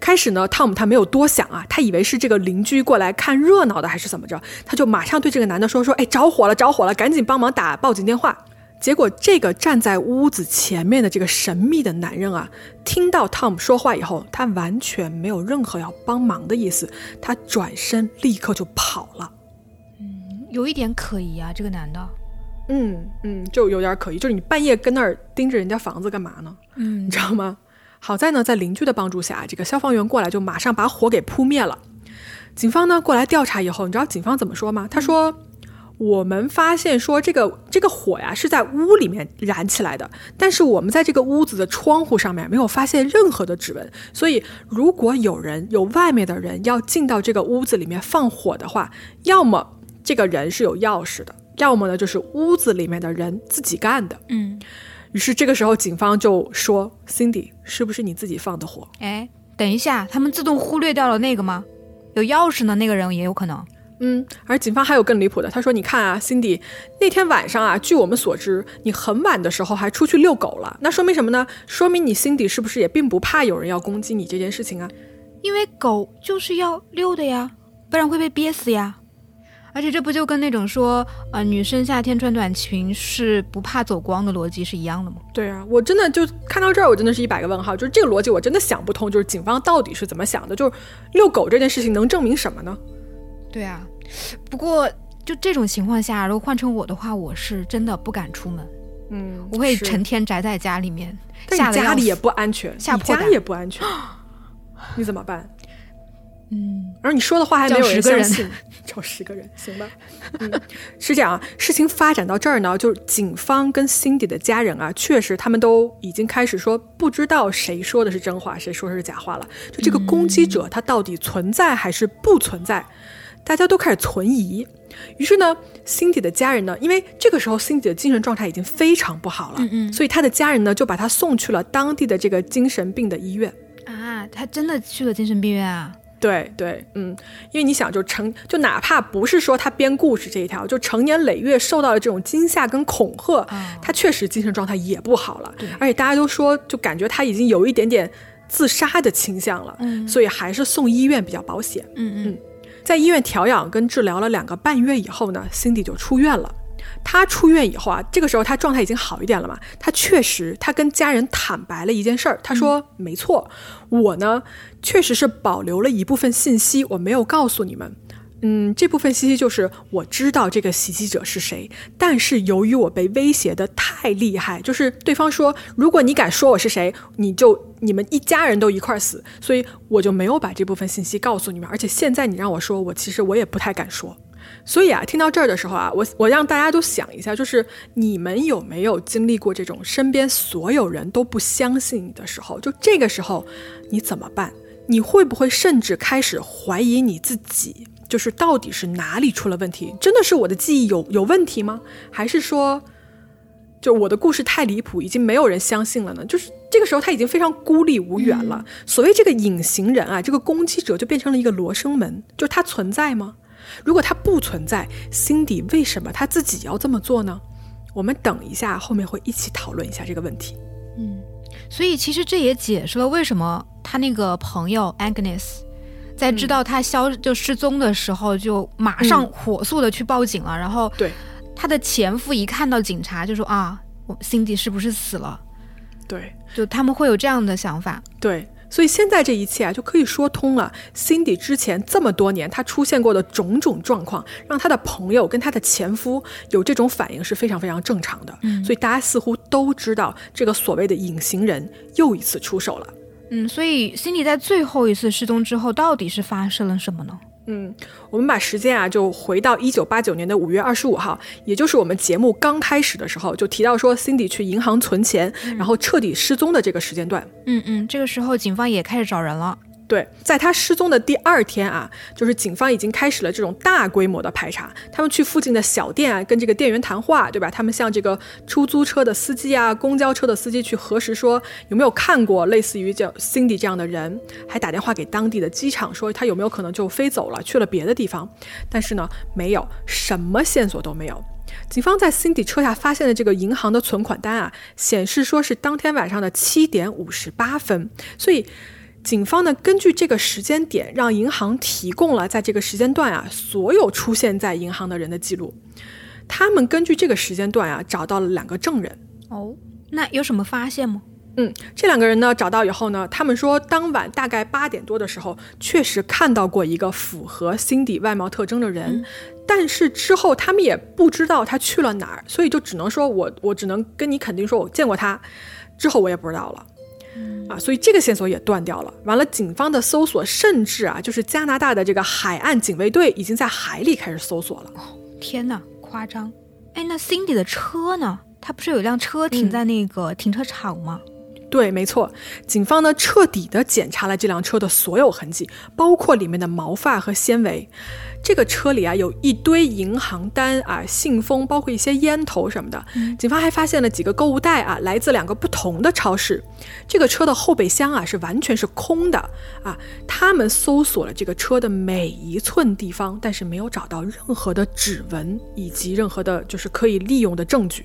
开始呢，汤姆他没有多想啊，他以为是这个邻居过来看热闹的，还是怎么着，他就马上对这个男的说：“说，哎，着火了，着火了，赶紧帮忙打报警电话。”结果，这个站在屋子前面的这个神秘的男人啊，听到汤姆说话以后，他完全没有任何要帮忙的意思，他转身立刻就跑了。嗯，有一点可疑啊，这个男的。嗯嗯，就有点可疑，就是你半夜跟那儿盯着人家房子干嘛呢？嗯，你知道吗？好在呢，在邻居的帮助下，这个消防员过来就马上把火给扑灭了。警方呢过来调查以后，你知道警方怎么说吗？他说：“我们发现说这个这个火呀是在屋里面燃起来的，但是我们在这个屋子的窗户上面没有发现任何的指纹，所以如果有人有外面的人要进到这个屋子里面放火的话，要么这个人是有钥匙的。”要么呢，就是屋子里面的人自己干的。嗯，于是这个时候警方就说：“Cindy，是不是你自己放的火？”哎，等一下，他们自动忽略掉了那个吗？有钥匙的那个人也有可能。嗯，而警方还有更离谱的，他说：“你看啊，Cindy，那天晚上啊，据我们所知，你很晚的时候还出去遛狗了。那说明什么呢？说明你 Cindy 是不是也并不怕有人要攻击你这件事情啊？因为狗就是要遛的呀，不然会被憋死呀。”而且这不就跟那种说，呃，女生夏天穿短裙是不怕走光的逻辑是一样的吗？对啊，我真的就看到这儿，我真的是一百个问号。就是这个逻辑，我真的想不通。就是警方到底是怎么想的？就是遛狗这件事情能证明什么呢？对啊，不过就这种情况下，如果换成我的话，我是真的不敢出门。嗯，我会成天宅在家里面，但家里也不安全，家也不安全，你怎么办？嗯，而你说的话还没有人相信，找十个人行吧？嗯，是这样啊。事情发展到这儿呢，就是警方跟 Cindy 的家人啊，确实他们都已经开始说，不知道谁说的是真话，谁说的是假话了。就这个攻击者他到底存在还是不存在，大家都开始存疑。于是呢，Cindy 的家人呢，因为这个时候 Cindy 的精神状态已经非常不好了，嗯嗯，所以他的家人呢就把他送去了当地的这个精神病的医院啊。他真的去了精神病院啊？对对，嗯，因为你想，就成就哪怕不是说他编故事这一条，就成年累月受到了这种惊吓跟恐吓，他确实精神状态也不好了。而且大家都说，就感觉他已经有一点点自杀的倾向了，所以还是送医院比较保险。嗯嗯，在医院调养跟治疗了两个半月以后呢，Cindy 就出院了。他出院以后啊，这个时候他状态已经好一点了嘛。他确实，他跟家人坦白了一件事儿。他说：“没错，我呢确实是保留了一部分信息，我没有告诉你们。嗯，这部分信息就是我知道这个袭击者是谁，但是由于我被威胁的太厉害，就是对方说如果你敢说我是谁，你就你们一家人都一块死，所以我就没有把这部分信息告诉你们。而且现在你让我说，我其实我也不太敢说。”所以啊，听到这儿的时候啊，我我让大家都想一下，就是你们有没有经历过这种身边所有人都不相信你的时候？就这个时候，你怎么办？你会不会甚至开始怀疑你自己？就是到底是哪里出了问题？真的是我的记忆有有问题吗？还是说，就我的故事太离谱，已经没有人相信了呢？就是这个时候他已经非常孤立无援了。所谓这个隐形人啊，这个攻击者就变成了一个罗生门，就是他存在吗？如果他不存在，Cindy 为什么他自己要这么做呢？我们等一下，后面会一起讨论一下这个问题。嗯，所以其实这也解释了为什么他那个朋友 Agnes 在知道他消就失踪的时候，就马上火速的去报警了。然后，对他的前夫一看到警察就说啊，我 Cindy 是不是死了？对，就他们会有这样的想法。对。所以现在这一切啊，就可以说通了。Cindy 之前这么多年他出现过的种种状况，让她的朋友跟她的前夫有这种反应是非常非常正常的。嗯，所以大家似乎都知道这个所谓的隐形人又一次出手了。嗯，所以 Cindy 在最后一次失踪之后，到底是发生了什么呢？嗯，我们把时间啊，就回到一九八九年的五月二十五号，也就是我们节目刚开始的时候，就提到说 Cindy 去银行存钱，然后彻底失踪的这个时间段。嗯嗯，这个时候警方也开始找人了。对，在他失踪的第二天啊，就是警方已经开始了这种大规模的排查。他们去附近的小店啊，跟这个店员谈话，对吧？他们向这个出租车的司机啊、公交车的司机去核实，说有没有看过类似于叫 Cindy 这样的人，还打电话给当地的机场，说他有没有可能就飞走了，去了别的地方。但是呢，没有什么线索都没有。警方在 Cindy 车下发现的这个银行的存款单啊，显示说是当天晚上的七点五十八分，所以。警方呢，根据这个时间点，让银行提供了在这个时间段啊，所有出现在银行的人的记录。他们根据这个时间段啊，找到了两个证人。哦，那有什么发现吗？嗯，这两个人呢，找到以后呢，他们说当晚大概八点多的时候，确实看到过一个符合 Cindy 外貌特征的人，但是之后他们也不知道他去了哪儿，所以就只能说我我只能跟你肯定说我见过他，之后我也不知道了。啊，所以这个线索也断掉了。完了，警方的搜索甚至啊，就是加拿大的这个海岸警卫队已经在海里开始搜索了。天哪，夸张！哎，那 Cindy 的车呢？他不是有一辆车停在那个停车场吗？对，没错，警方呢彻底的检查了这辆车的所有痕迹，包括里面的毛发和纤维。这个车里啊有一堆银行单啊、信封，包括一些烟头什么的。警方还发现了几个购物袋啊，来自两个不同的超市。这个车的后备箱啊是完全是空的啊。他们搜索了这个车的每一寸地方，但是没有找到任何的指纹以及任何的就是可以利用的证据。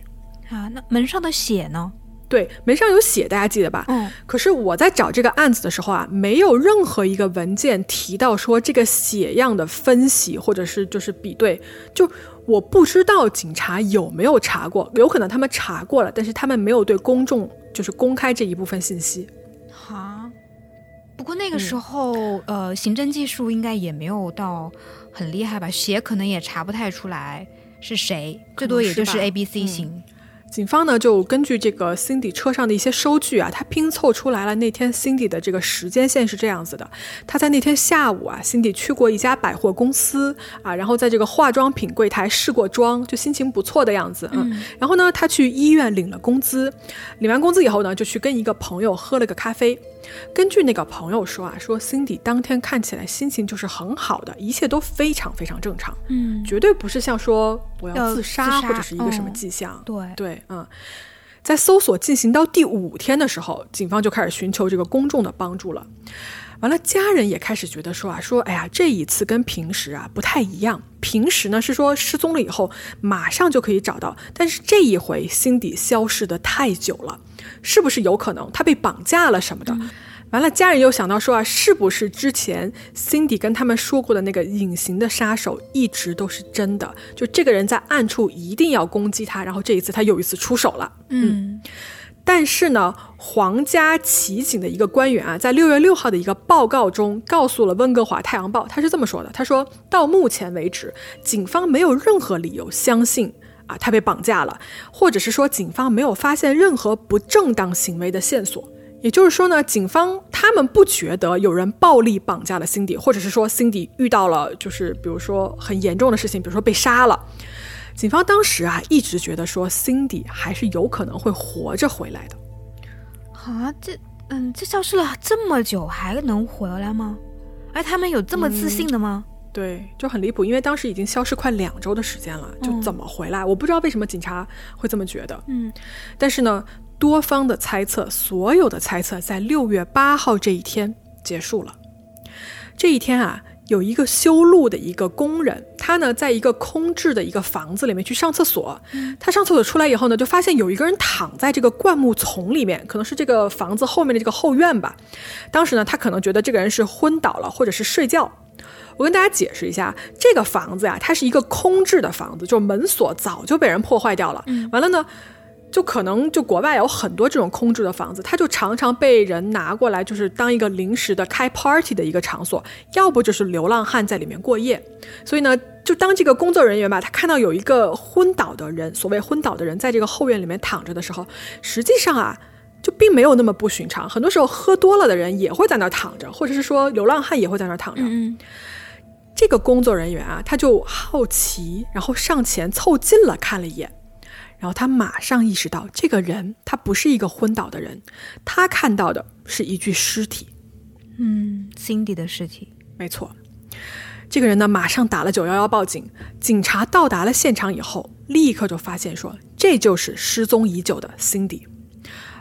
啊，那门上的血呢？对，门上有血，大家记得吧？嗯。可是我在找这个案子的时候啊，没有任何一个文件提到说这个血样的分析或者是就是比对，就我不知道警察有没有查过，有可能他们查过了，但是他们没有对公众就是公开这一部分信息。哈，不过那个时候，呃，刑侦技术应该也没有到很厉害吧？血可能也查不太出来是谁，最多也就是 A、B、C 型。警方呢，就根据这个 Cindy 车上的一些收据啊，他拼凑出来了那天 Cindy 的这个时间线是这样子的：他在那天下午啊，Cindy 去过一家百货公司啊，然后在这个化妆品柜台试过妆，就心情不错的样子嗯。然后呢，他去医院领了工资，领完工资以后呢，就去跟一个朋友喝了个咖啡。根据那个朋友说啊，说 Cindy 当天看起来心情就是很好的，一切都非常非常正常，嗯，绝对不是像说我要自杀或者是一个什么迹象。对对，嗯，在搜索进行到第五天的时候，警方就开始寻求这个公众的帮助了。完了，家人也开始觉得说啊，说哎呀，这一次跟平时啊不太一样。平时呢是说失踪了以后马上就可以找到，但是这一回 Cindy 消失的太久了。是不是有可能他被绑架了什么的？完了，家人又想到说啊，是不是之前 Cindy 跟他们说过的那个隐形的杀手一直都是真的？就这个人在暗处一定要攻击他，然后这一次他又一次出手了。嗯，但是呢，皇家骑警的一个官员啊，在六月六号的一个报告中告诉了温哥华太阳报，他是这么说的：他说到目前为止，警方没有任何理由相信。啊，他被绑架了，或者是说警方没有发现任何不正当行为的线索，也就是说呢，警方他们不觉得有人暴力绑架了 Cindy，或者是说 Cindy 遇到了就是比如说很严重的事情，比如说被杀了。警方当时啊一直觉得说 Cindy 还是有可能会活着回来的。啊，这嗯，这消失了这么久还能回来吗？哎，他们有这么自信的吗？对，就很离谱，因为当时已经消失快两周的时间了，就怎么回来？我不知道为什么警察会这么觉得。嗯，但是呢，多方的猜测，所有的猜测在六月八号这一天结束了。这一天啊，有一个修路的一个工人，他呢在一个空置的一个房子里面去上厕所。他上厕所出来以后呢，就发现有一个人躺在这个灌木丛里面，可能是这个房子后面的这个后院吧。当时呢，他可能觉得这个人是昏倒了，或者是睡觉。我跟大家解释一下，这个房子呀，它是一个空置的房子，就门锁早就被人破坏掉了。完了呢，就可能就国外有很多这种空置的房子，它就常常被人拿过来，就是当一个临时的开 party 的一个场所，要不就是流浪汉在里面过夜。所以呢，就当这个工作人员吧，他看到有一个昏倒的人，所谓昏倒的人，在这个后院里面躺着的时候，实际上啊，就并没有那么不寻常。很多时候喝多了的人也会在那儿躺着，或者是说流浪汉也会在那儿躺着。嗯，这个工作人员啊，他就好奇，然后上前凑近了看了一眼。然后他马上意识到，这个人他不是一个昏倒的人，他看到的是一具尸体。嗯，Cindy 的尸体，没错。这个人呢，马上打了九幺幺报警。警察到达了现场以后，立刻就发现说，这就是失踪已久的 Cindy。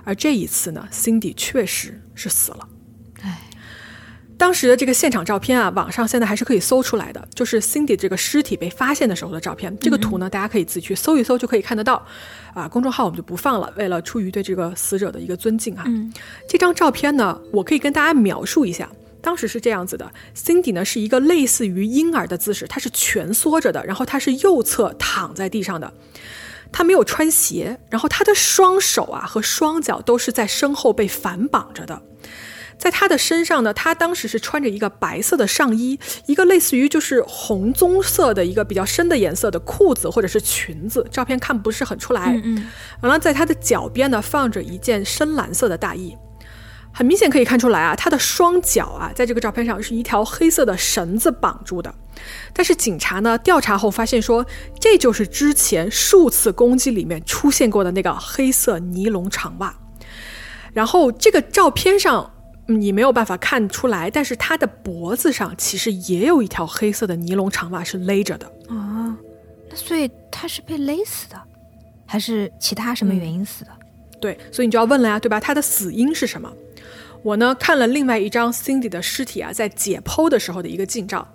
而这一次呢，Cindy 确实是死了。当时的这个现场照片啊，网上现在还是可以搜出来的，就是 Cindy 这个尸体被发现的时候的照片。这个图呢，大家可以自己去搜一搜，就可以看得到。啊，公众号我们就不放了，为了出于对这个死者的一个尊敬哈。这张照片呢，我可以跟大家描述一下，当时是这样子的：Cindy 呢是一个类似于婴儿的姿势，她是蜷缩着的，然后她是右侧躺在地上的，她没有穿鞋，然后她的双手啊和双脚都是在身后被反绑着的。在他的身上呢，他当时是穿着一个白色的上衣，一个类似于就是红棕色的一个比较深的颜色的裤子或者是裙子，照片看不是很出来。嗯嗯。完了，在他的脚边呢放着一件深蓝色的大衣，很明显可以看出来啊，他的双脚啊，在这个照片上是一条黑色的绳子绑住的。但是警察呢调查后发现说，这就是之前数次攻击里面出现过的那个黑色尼龙长袜。然后这个照片上。你没有办法看出来，但是他的脖子上其实也有一条黑色的尼龙长袜是勒着的啊。那所以他是被勒死的，还是其他什么原因死的？对，所以你就要问了呀，对吧？他的死因是什么？我呢看了另外一张 Cindy 的尸体啊，在解剖的时候的一个近照。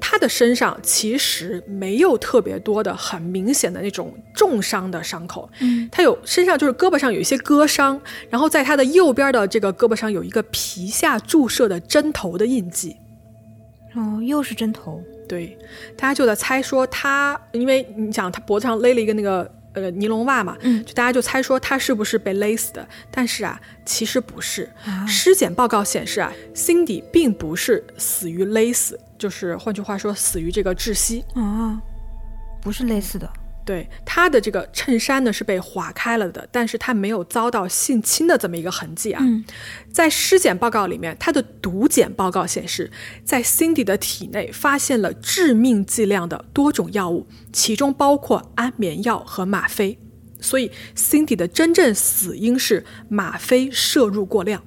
她的身上其实没有特别多的很明显的那种重伤的伤口，嗯，她有身上就是胳膊上有一些割伤，然后在她的右边的这个胳膊上有一个皮下注射的针头的印记，哦，又是针头，对，大家就在猜说他，因为你想他脖子上勒了一个那个。呃，尼龙袜嘛，嗯，就大家就猜说他是不是被勒死的，但是啊，其实不是。尸检报告显示啊，Cindy 并不是死于勒死，就是换句话说，死于这个窒息。啊，不是勒死的。对他的这个衬衫呢是被划开了的，但是他没有遭到性侵的这么一个痕迹啊。在尸检报告里面，他的毒检报告显示，在 Cindy 的体内发现了致命剂量的多种药物，其中包括安眠药和吗啡。所以 Cindy 的真正死因是吗啡摄入过量。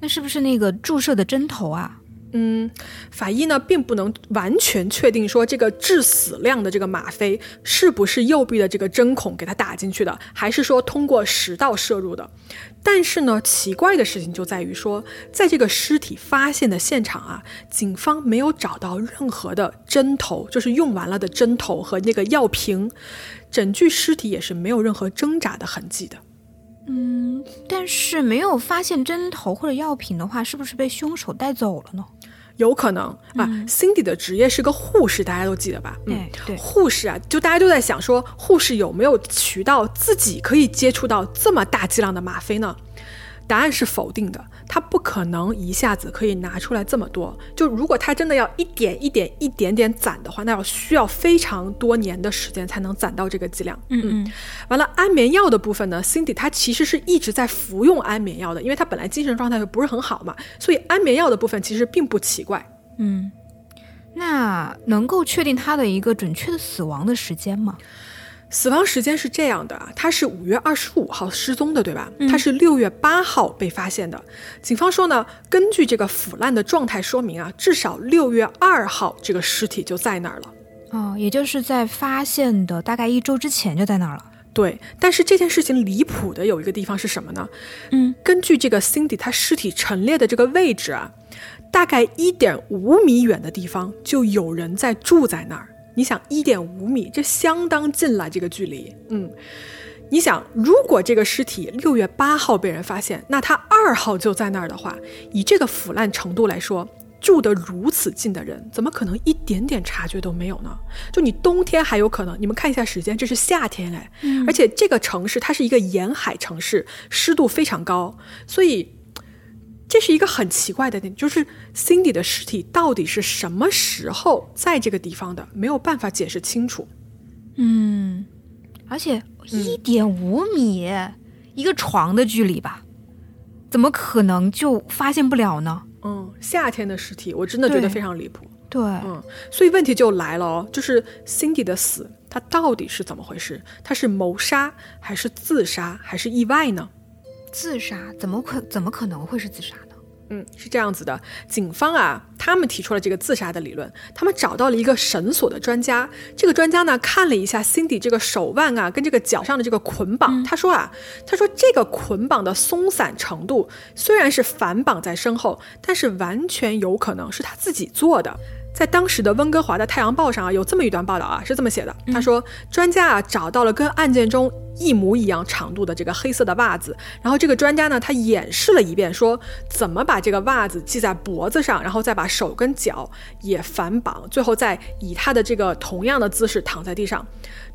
那是不是那个注射的针头啊？嗯，法医呢并不能完全确定说这个致死量的这个吗啡是不是右臂的这个针孔给它打进去的，还是说通过食道摄入的。但是呢，奇怪的事情就在于说，在这个尸体发现的现场啊，警方没有找到任何的针头，就是用完了的针头和那个药瓶，整具尸体也是没有任何挣扎的痕迹的。嗯，但是没有发现针头或者药品的话，是不是被凶手带走了呢？有可能啊，Cindy 的职业是个护士，大家都记得吧？嗯，对，护士啊，就大家都在想说，护士有没有渠道自己可以接触到这么大剂量的吗啡呢？答案是否定的，他不可能一下子可以拿出来这么多。就如果他真的要一点一点一点点攒的话，那要需要非常多年的时间才能攒到这个剂量。嗯嗯。完了，安眠药的部分呢？Cindy 他其实是一直在服用安眠药的，因为他本来精神状态就不是很好嘛，所以安眠药的部分其实并不奇怪。嗯，那能够确定他的一个准确的死亡的时间吗？死亡时间是这样的，他是五月二十五号失踪的，对吧？他是六月八号被发现的。警方说呢，根据这个腐烂的状态说明啊，至少六月二号这个尸体就在那儿了。哦，也就是在发现的大概一周之前就在那儿了。对，但是这件事情离谱的有一个地方是什么呢？嗯，根据这个 Cindy 她尸体陈列的这个位置啊，大概一点五米远的地方就有人在住在那儿。你想一点五米，这相当近了，这个距离。嗯，你想，如果这个尸体六月八号被人发现，那他二号就在那儿的话，以这个腐烂程度来说，住得如此近的人，怎么可能一点点察觉都没有呢？就你冬天还有可能，你们看一下时间，这是夏天哎，而且这个城市它是一个沿海城市，湿度非常高，所以这是一个很奇怪的点，就是 Cindy 的尸体到底是什么时候在这个地方的，没有办法解释清楚。嗯，而且一点五米，一个床的距离吧，怎么可能就发现不了呢？嗯，夏天的尸体，我真的觉得非常离谱。对，嗯，所以问题就来了哦，就是 Cindy 的死，它到底是怎么回事？它是谋杀，还是自杀，还是意外呢？自杀怎么可怎么可能会是自杀呢？嗯，是这样子的，警方啊，他们提出了这个自杀的理论，他们找到了一个绳索的专家，这个专家呢看了一下 Cindy 这个手腕啊跟这个脚上的这个捆绑，他说啊，他说这个捆绑的松散程度虽然是反绑在身后，但是完全有可能是他自己做的。在当时的温哥华的《太阳报》上啊，有这么一段报道啊，是这么写的。他说，专家啊找到了跟案件中一模一样长度的这个黑色的袜子，然后这个专家呢，他演示了一遍，说怎么把这个袜子系在脖子上，然后再把手跟脚也反绑，最后再以他的这个同样的姿势躺在地上。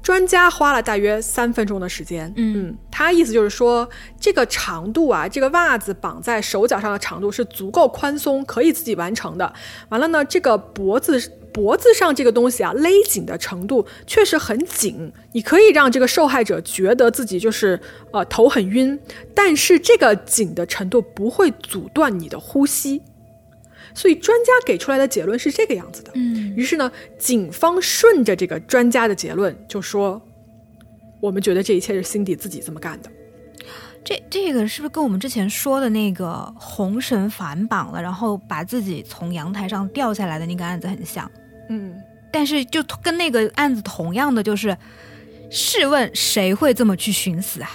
专家花了大约三分钟的时间。嗯，他意思就是说，这个长度啊，这个袜子绑在手脚上的长度是足够宽松，可以自己完成的。完了呢，这个脖子脖子上这个东西啊，勒紧的程度确实很紧，你可以让这个受害者觉得自己就是呃头很晕，但是这个紧的程度不会阻断你的呼吸。所以专家给出来的结论是这个样子的。嗯，于是呢，警方顺着这个专家的结论就说：“我们觉得这一切是辛迪自己这么干的。”这这个是不是跟我们之前说的那个红绳反绑了，然后把自己从阳台上掉下来的那个案子很像？嗯，但是就跟那个案子同样的，就是试问谁会这么去寻死啊？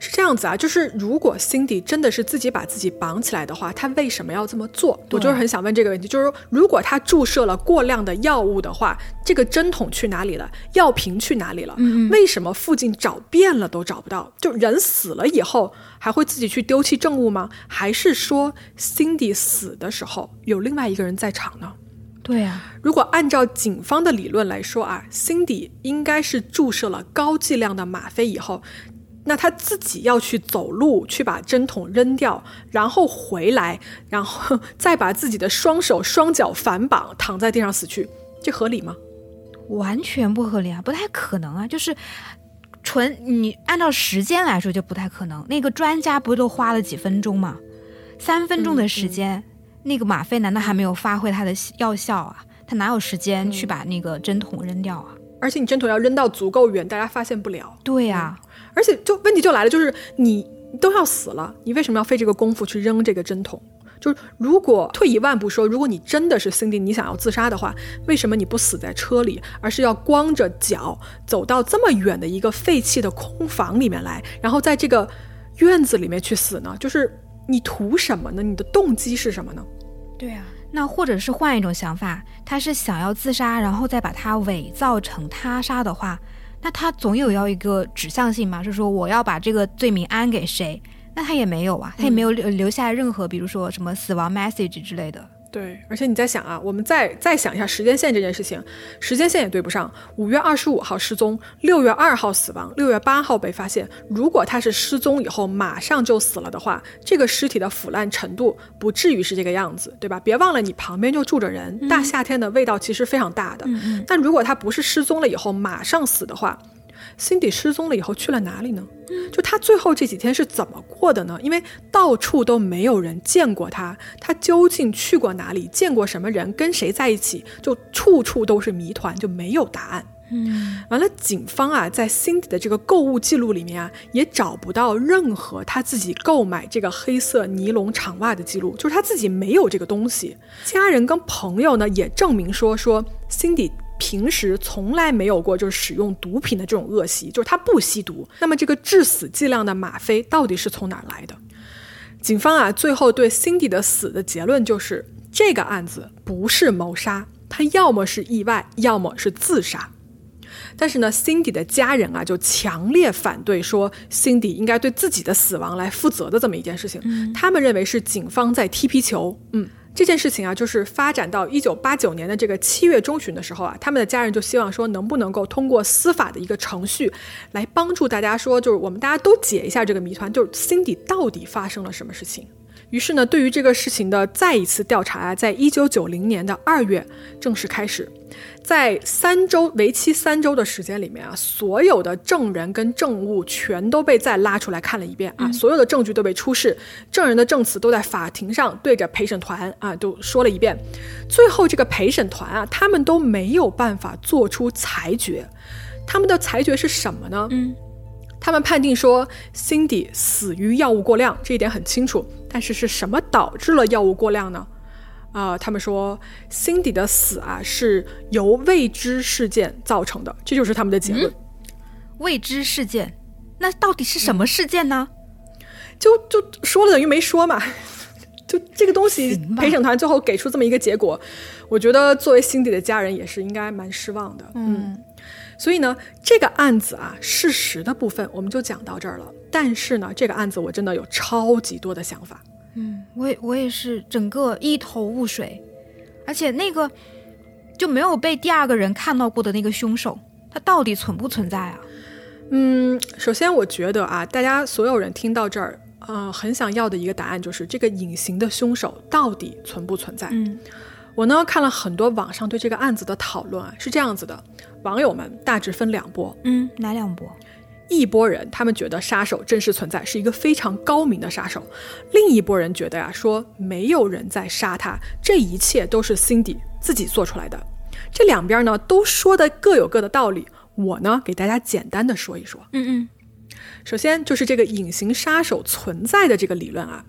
是这样子啊，就是如果 Cindy 真的是自己把自己绑起来的话，他为什么要这么做？我就是很想问这个问题，就是如果他注射了过量的药物的话，这个针筒去哪里了？药瓶去哪里了？为什么附近找遍了都找不到？就人死了以后还会自己去丢弃证物吗？还是说 Cindy 死的时候有另外一个人在场呢？对啊，如果按照警方的理论来说啊，Cindy 应该是注射了高剂量的吗啡以后。那他自己要去走路，去把针筒扔掉，然后回来，然后再把自己的双手双脚反绑，躺在地上死去，这合理吗？完全不合理啊，不太可能啊！就是纯你按照时间来说就不太可能。那个专家不都花了几分钟吗？三分钟的时间，那个吗啡难道还没有发挥它的药效啊？他哪有时间去把那个针筒扔掉啊？而且你针筒要扔到足够远，大家发现不了。对呀。而且就问题就来了，就是你都要死了，你为什么要费这个功夫去扔这个针筒？就是如果退一万步说，如果你真的是 Cindy，你想要自杀的话，为什么你不死在车里，而是要光着脚走到这么远的一个废弃的空房里面来，然后在这个院子里面去死呢？就是你图什么呢？你的动机是什么呢？对啊，那或者是换一种想法，他是想要自杀，然后再把它伪造成他杀的话。那他总有要一个指向性嘛？是说我要把这个罪名安给谁？那他也没有啊，他也没有留留下任何，比如说什么死亡 message 之类的。对，而且你在想啊，我们再再想一下时间线这件事情，时间线也对不上。五月二十五号失踪，六月二号死亡，六月八号被发现。如果他是失踪以后马上就死了的话，这个尸体的腐烂程度不至于是这个样子，对吧？别忘了你旁边就住着人，大夏天的味道其实非常大的。但如果他不是失踪了以后马上死的话，Cindy 失踪了以后去了哪里呢？就他最后这几天是怎么过的呢？因为到处都没有人见过他，他究竟去过哪里，见过什么人，跟谁在一起，就处处都是谜团，就没有答案。嗯，完了，警方啊，在 Cindy 的这个购物记录里面啊，也找不到任何他自己购买这个黑色尼龙长袜的记录，就是他自己没有这个东西。家人跟朋友呢，也证明说说 Cindy。平时从来没有过就是使用毒品的这种恶习，就是他不吸毒。那么这个致死剂量的吗啡到底是从哪儿来的？警方啊，最后对 Cindy 的死的结论就是这个案子不是谋杀，他要么是意外，要么是自杀。但是呢，Cindy 的家人啊就强烈反对说 Cindy 应该对自己的死亡来负责的这么一件事情。他们认为是警方在踢皮球。嗯。这件事情啊，就是发展到一九八九年的这个七月中旬的时候啊，他们的家人就希望说，能不能够通过司法的一个程序，来帮助大家说，就是我们大家都解一下这个谜团，就是辛迪到底发生了什么事情。于是呢，对于这个事情的再一次调查啊，在一九九零年的二月正式开始。在三周为期三周的时间里面啊，所有的证人跟证物全都被再拉出来看了一遍啊，所有的证据都被出示，证人的证词都在法庭上对着陪审团啊都说了一遍。最后这个陪审团啊，他们都没有办法做出裁决，他们的裁决是什么呢？嗯，他们判定说 Cindy 死于药物过量，这一点很清楚。但是是什么导致了药物过量呢？啊，他们说 Cindy 的死啊是由未知事件造成的，这就是他们的结论。未知事件，那到底是什么事件呢？就就说了等于没说嘛。就这个东西，陪审团最后给出这么一个结果，我觉得作为 Cindy 的家人也是应该蛮失望的。嗯，所以呢，这个案子啊，事实的部分我们就讲到这儿了。但是呢，这个案子我真的有超级多的想法。嗯，我也我也是整个一头雾水，而且那个就没有被第二个人看到过的那个凶手，他到底存不存在啊？嗯，首先我觉得啊，大家所有人听到这儿，呃，很想要的一个答案就是这个隐形的凶手到底存不存在？嗯，我呢看了很多网上对这个案子的讨论啊，是这样子的，网友们大致分两波。嗯，哪两波？一波人，他们觉得杀手真实存在，是一个非常高明的杀手；另一波人觉得呀，说没有人在杀他，这一切都是 Cindy 自己做出来的。这两边呢，都说的各有各的道理。我呢，给大家简单的说一说。嗯嗯，首先就是这个隐形杀手存在的这个理论啊，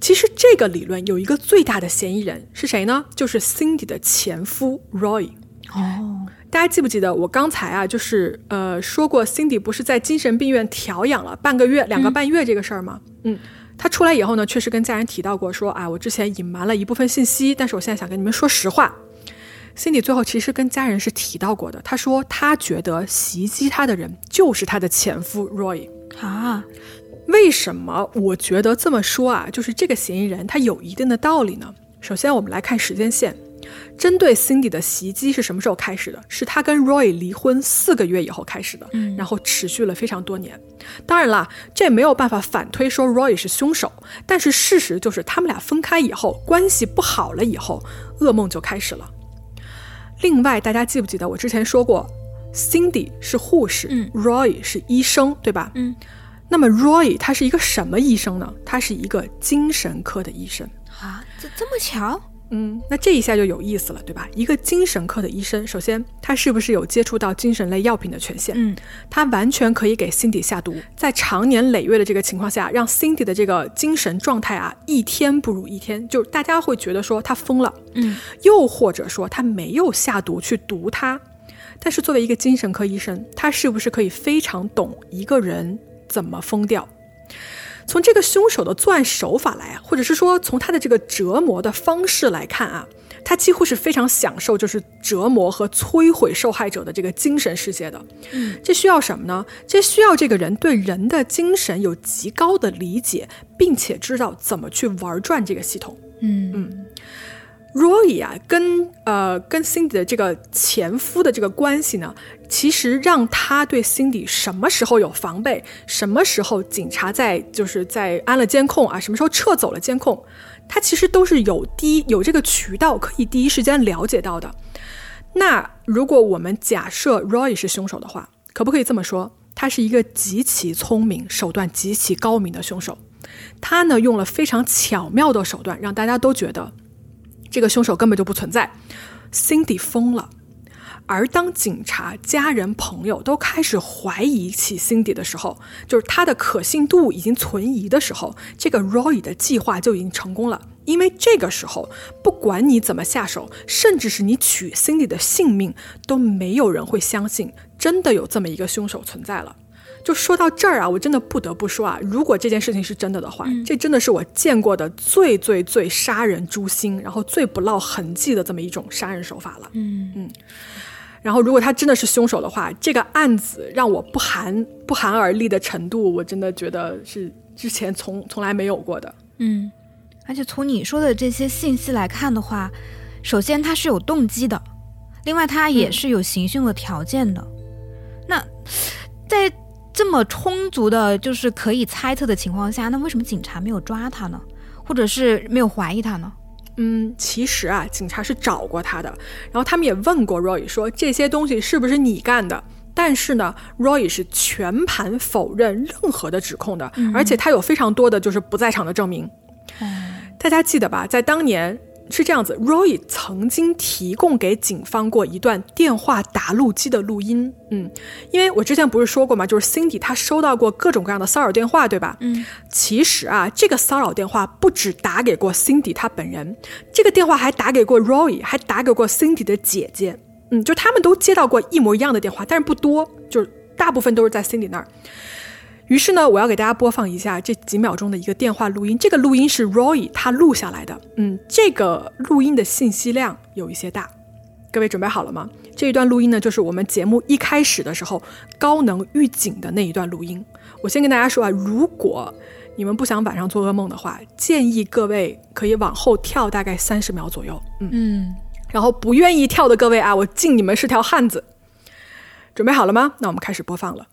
其实这个理论有一个最大的嫌疑人是谁呢？就是 Cindy 的前夫 Roy。哦。大家记不记得我刚才啊，就是呃说过，Cindy 不是在精神病院调养了半个月、两个半月这个事儿吗？嗯，他出来以后呢，确实跟家人提到过，说啊，我之前隐瞒了一部分信息，但是我现在想跟你们说实话。Cindy 最后其实跟家人是提到过的，他说他觉得袭击他的人就是他的前夫 Roy 啊。为什么我觉得这么说啊？就是这个嫌疑人他有一定的道理呢。首先，我们来看时间线。针对 Cindy 的袭击是什么时候开始的？是他跟 Roy 离婚四个月以后开始的，然后持续了非常多年。当然啦，这没有办法反推说 Roy 是凶手，但是事实就是他们俩分开以后，关系不好了以后，噩梦就开始了。另外，大家记不记得我之前说过，Cindy 是护士，Roy 是医生，对吧？嗯。那么 Roy 他是一个什么医生呢？他是一个精神科的医生啊，这这么巧？嗯，那这一下就有意思了，对吧？一个精神科的医生，首先他是不是有接触到精神类药品的权限？嗯，他完全可以给 Cindy 下毒，在长年累月的这个情况下，让 Cindy 的这个精神状态啊一天不如一天，就大家会觉得说他疯了。嗯，又或者说他没有下毒去毒他，但是作为一个精神科医生，他是不是可以非常懂一个人怎么疯掉？从这个凶手的作案手法来啊，或者是说从他的这个折磨的方式来看啊，他几乎是非常享受就是折磨和摧毁受害者的这个精神世界的。嗯，这需要什么呢？这需要这个人对人的精神有极高的理解，并且知道怎么去玩转这个系统。嗯嗯。Roy 啊，跟呃跟 Cindy 的这个前夫的这个关系呢，其实让他对 Cindy 什么时候有防备，什么时候警察在就是在安了监控啊，什么时候撤走了监控，他其实都是有第一有这个渠道可以第一时间了解到的。那如果我们假设 Roy 是凶手的话，可不可以这么说？他是一个极其聪明、手段极其高明的凶手。他呢用了非常巧妙的手段，让大家都觉得。这个凶手根本就不存在，Cindy 疯了。而当警察、家人、朋友都开始怀疑起 Cindy 的时候，就是他的可信度已经存疑的时候，这个 Roy 的计划就已经成功了。因为这个时候，不管你怎么下手，甚至是你取 Cindy 的性命，都没有人会相信真的有这么一个凶手存在了。就说到这儿啊，我真的不得不说啊，如果这件事情是真的的话，这真的是我见过的最最最杀人诛心，然后最不落痕迹的这么一种杀人手法了。嗯嗯。然后，如果他真的是凶手的话，这个案子让我不寒不寒而栗的程度，我真的觉得是之前从从来没有过的。嗯。而且从你说的这些信息来看的话，首先他是有动机的，另外他也是有行凶的条件的。那在这么充足的，就是可以猜测的情况下，那为什么警察没有抓他呢？或者是没有怀疑他呢？嗯，其实啊，警察是找过他的，然后他们也问过 Roy 说这些东西是不是你干的？但是呢，Roy 是全盘否认任何的指控的，而且他有非常多的就是不在场的证明。大家记得吧？在当年是这样子，Roy 曾经提供给警方过一段电话打录机的录音。嗯，因为我之前不是说过嘛？就是 Cindy 她收到过各种各样的骚扰电话，对吧？嗯，其实啊，这个骚扰电话不止打给过 Cindy 她本人，这个电话还打给过 Roy，还打给过 Cindy 的姐姐。嗯，就他们都接到过一模一样的电话，但是不多，就是大部分都是在 Cindy 那儿。于是呢，我要给大家播放一下这几秒钟的一个电话录音。这个录音是 Roy 他录下来的。嗯，这个录音的信息量有一些大。各位准备好了吗？这一段录音呢，就是我们节目一开始的时候高能预警的那一段录音。我先跟大家说啊，如果你们不想晚上做噩梦的话，建议各位可以往后跳大概三十秒左右。嗯嗯，然后不愿意跳的各位啊，我敬你们是条汉子。准备好了吗？那我们开始播放了。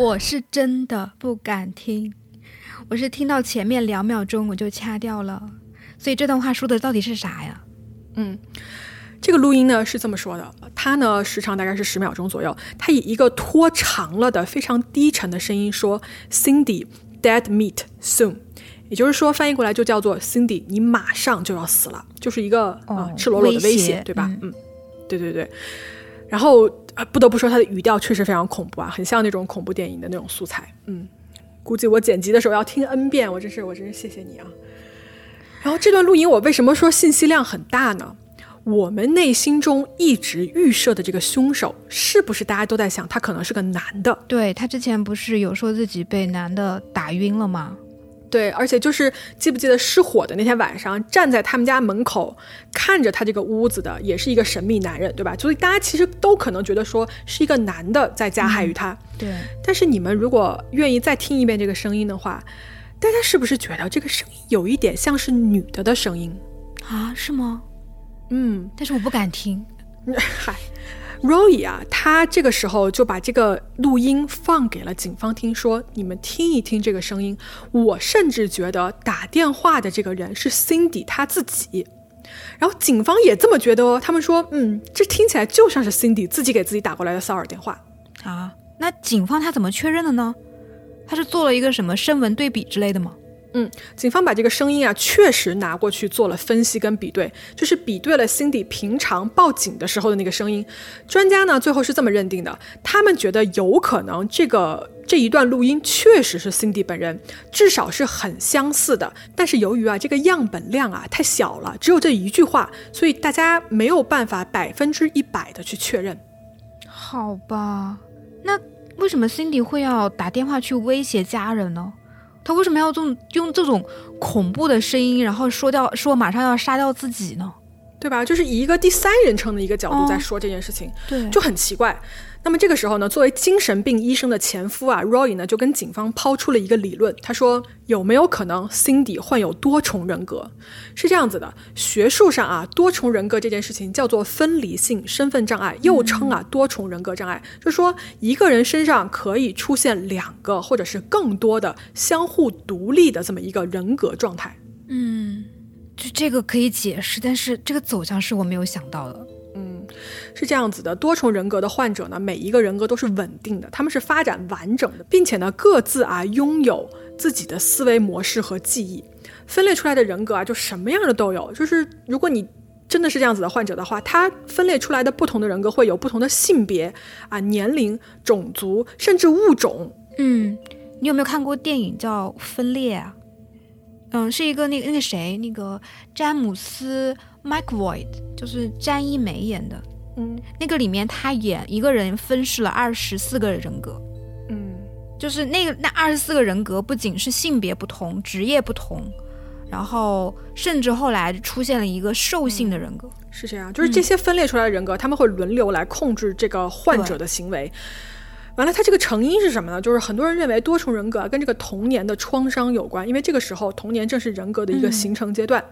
我是真的不敢听，我是听到前面两秒钟我就掐掉了，所以这段话说的到底是啥呀？嗯，这个录音呢是这么说的，它呢时长大概是十秒钟左右，它以一个拖长了的非常低沉的声音说：“Cindy dead meat soon。”也就是说，翻译过来就叫做 “Cindy，你马上就要死了”，就是一个啊赤裸裸的威胁，对吧？嗯，对对对。然后啊不得不说，他的语调确实非常恐怖啊，很像那种恐怖电影的那种素材。嗯，估计我剪辑的时候要听 N 遍，我真是我真是谢谢你啊。然后这段录音，我为什么说信息量很大呢？我们内心中一直预设的这个凶手，是不是大家都在想他可能是个男的？对他之前不是有说自己被男的打晕了吗？对，而且就是记不记得失火的那天晚上，站在他们家门口看着他这个屋子的，也是一个神秘男人，对吧？所以大家其实都可能觉得说是一个男的在加害于他。对。但是你们如果愿意再听一遍这个声音的话，大家是不是觉得这个声音有一点像是女的的声音啊？是吗？嗯，但是我不敢听。嗨。Roy 啊，他这个时候就把这个录音放给了警方听，说：“你们听一听这个声音。”我甚至觉得打电话的这个人是 Cindy 他自己。然后警方也这么觉得哦，他们说：“嗯，这听起来就像是 Cindy 自己给自己打过来的骚扰电话啊。”那警方他怎么确认的呢？他是做了一个什么声纹对比之类的吗？嗯，警方把这个声音啊，确实拿过去做了分析跟比对，就是比对了 Cindy 平常报警的时候的那个声音。专家呢，最后是这么认定的：他们觉得有可能这个这一段录音确实是 Cindy 本人，至少是很相似的。但是由于啊，这个样本量啊太小了，只有这一句话，所以大家没有办法百分之一百的去确认。好吧，那为什么 Cindy 会要打电话去威胁家人呢？他为什么要这种用这种恐怖的声音，然后说掉说马上要杀掉自己呢？对吧？就是以一个第三人称的一个角度在说这件事情，对，就很奇怪。那么这个时候呢，作为精神病医生的前夫啊，Roy 呢就跟警方抛出了一个理论，他说有没有可能 Cindy 患有多重人格？是这样子的，学术上啊，多重人格这件事情叫做分离性身份障碍，又称啊多重人格障碍，就是说一个人身上可以出现两个或者是更多的相互独立的这么一个人格状态。嗯，就这个可以解释，但是这个走向是我没有想到的。嗯是这样子的，多重人格的患者呢，每一个人格都是稳定的，他们是发展完整的，并且呢，各自啊拥有自己的思维模式和记忆。分裂出来的人格啊，就什么样的都有。就是如果你真的是这样子的患者的话，他分裂出来的不同的人格会有不同的性别啊、年龄、种族，甚至物种。嗯，你有没有看过电影叫《分裂》啊？嗯，是一个那个那个谁，那个詹姆斯·麦克德，就是詹一梅演的。嗯，那个里面他演一个人分饰了二十四个人格，嗯，就是那个那二十四个人格不仅是性别不同、职业不同，然后甚至后来出现了一个兽性的人格。是这样，就是这些分裂出来的人格，他们会轮流来控制这个患者的行为。完了，它这个成因是什么呢？就是很多人认为多重人格跟这个童年的创伤有关，因为这个时候童年正是人格的一个形成阶段。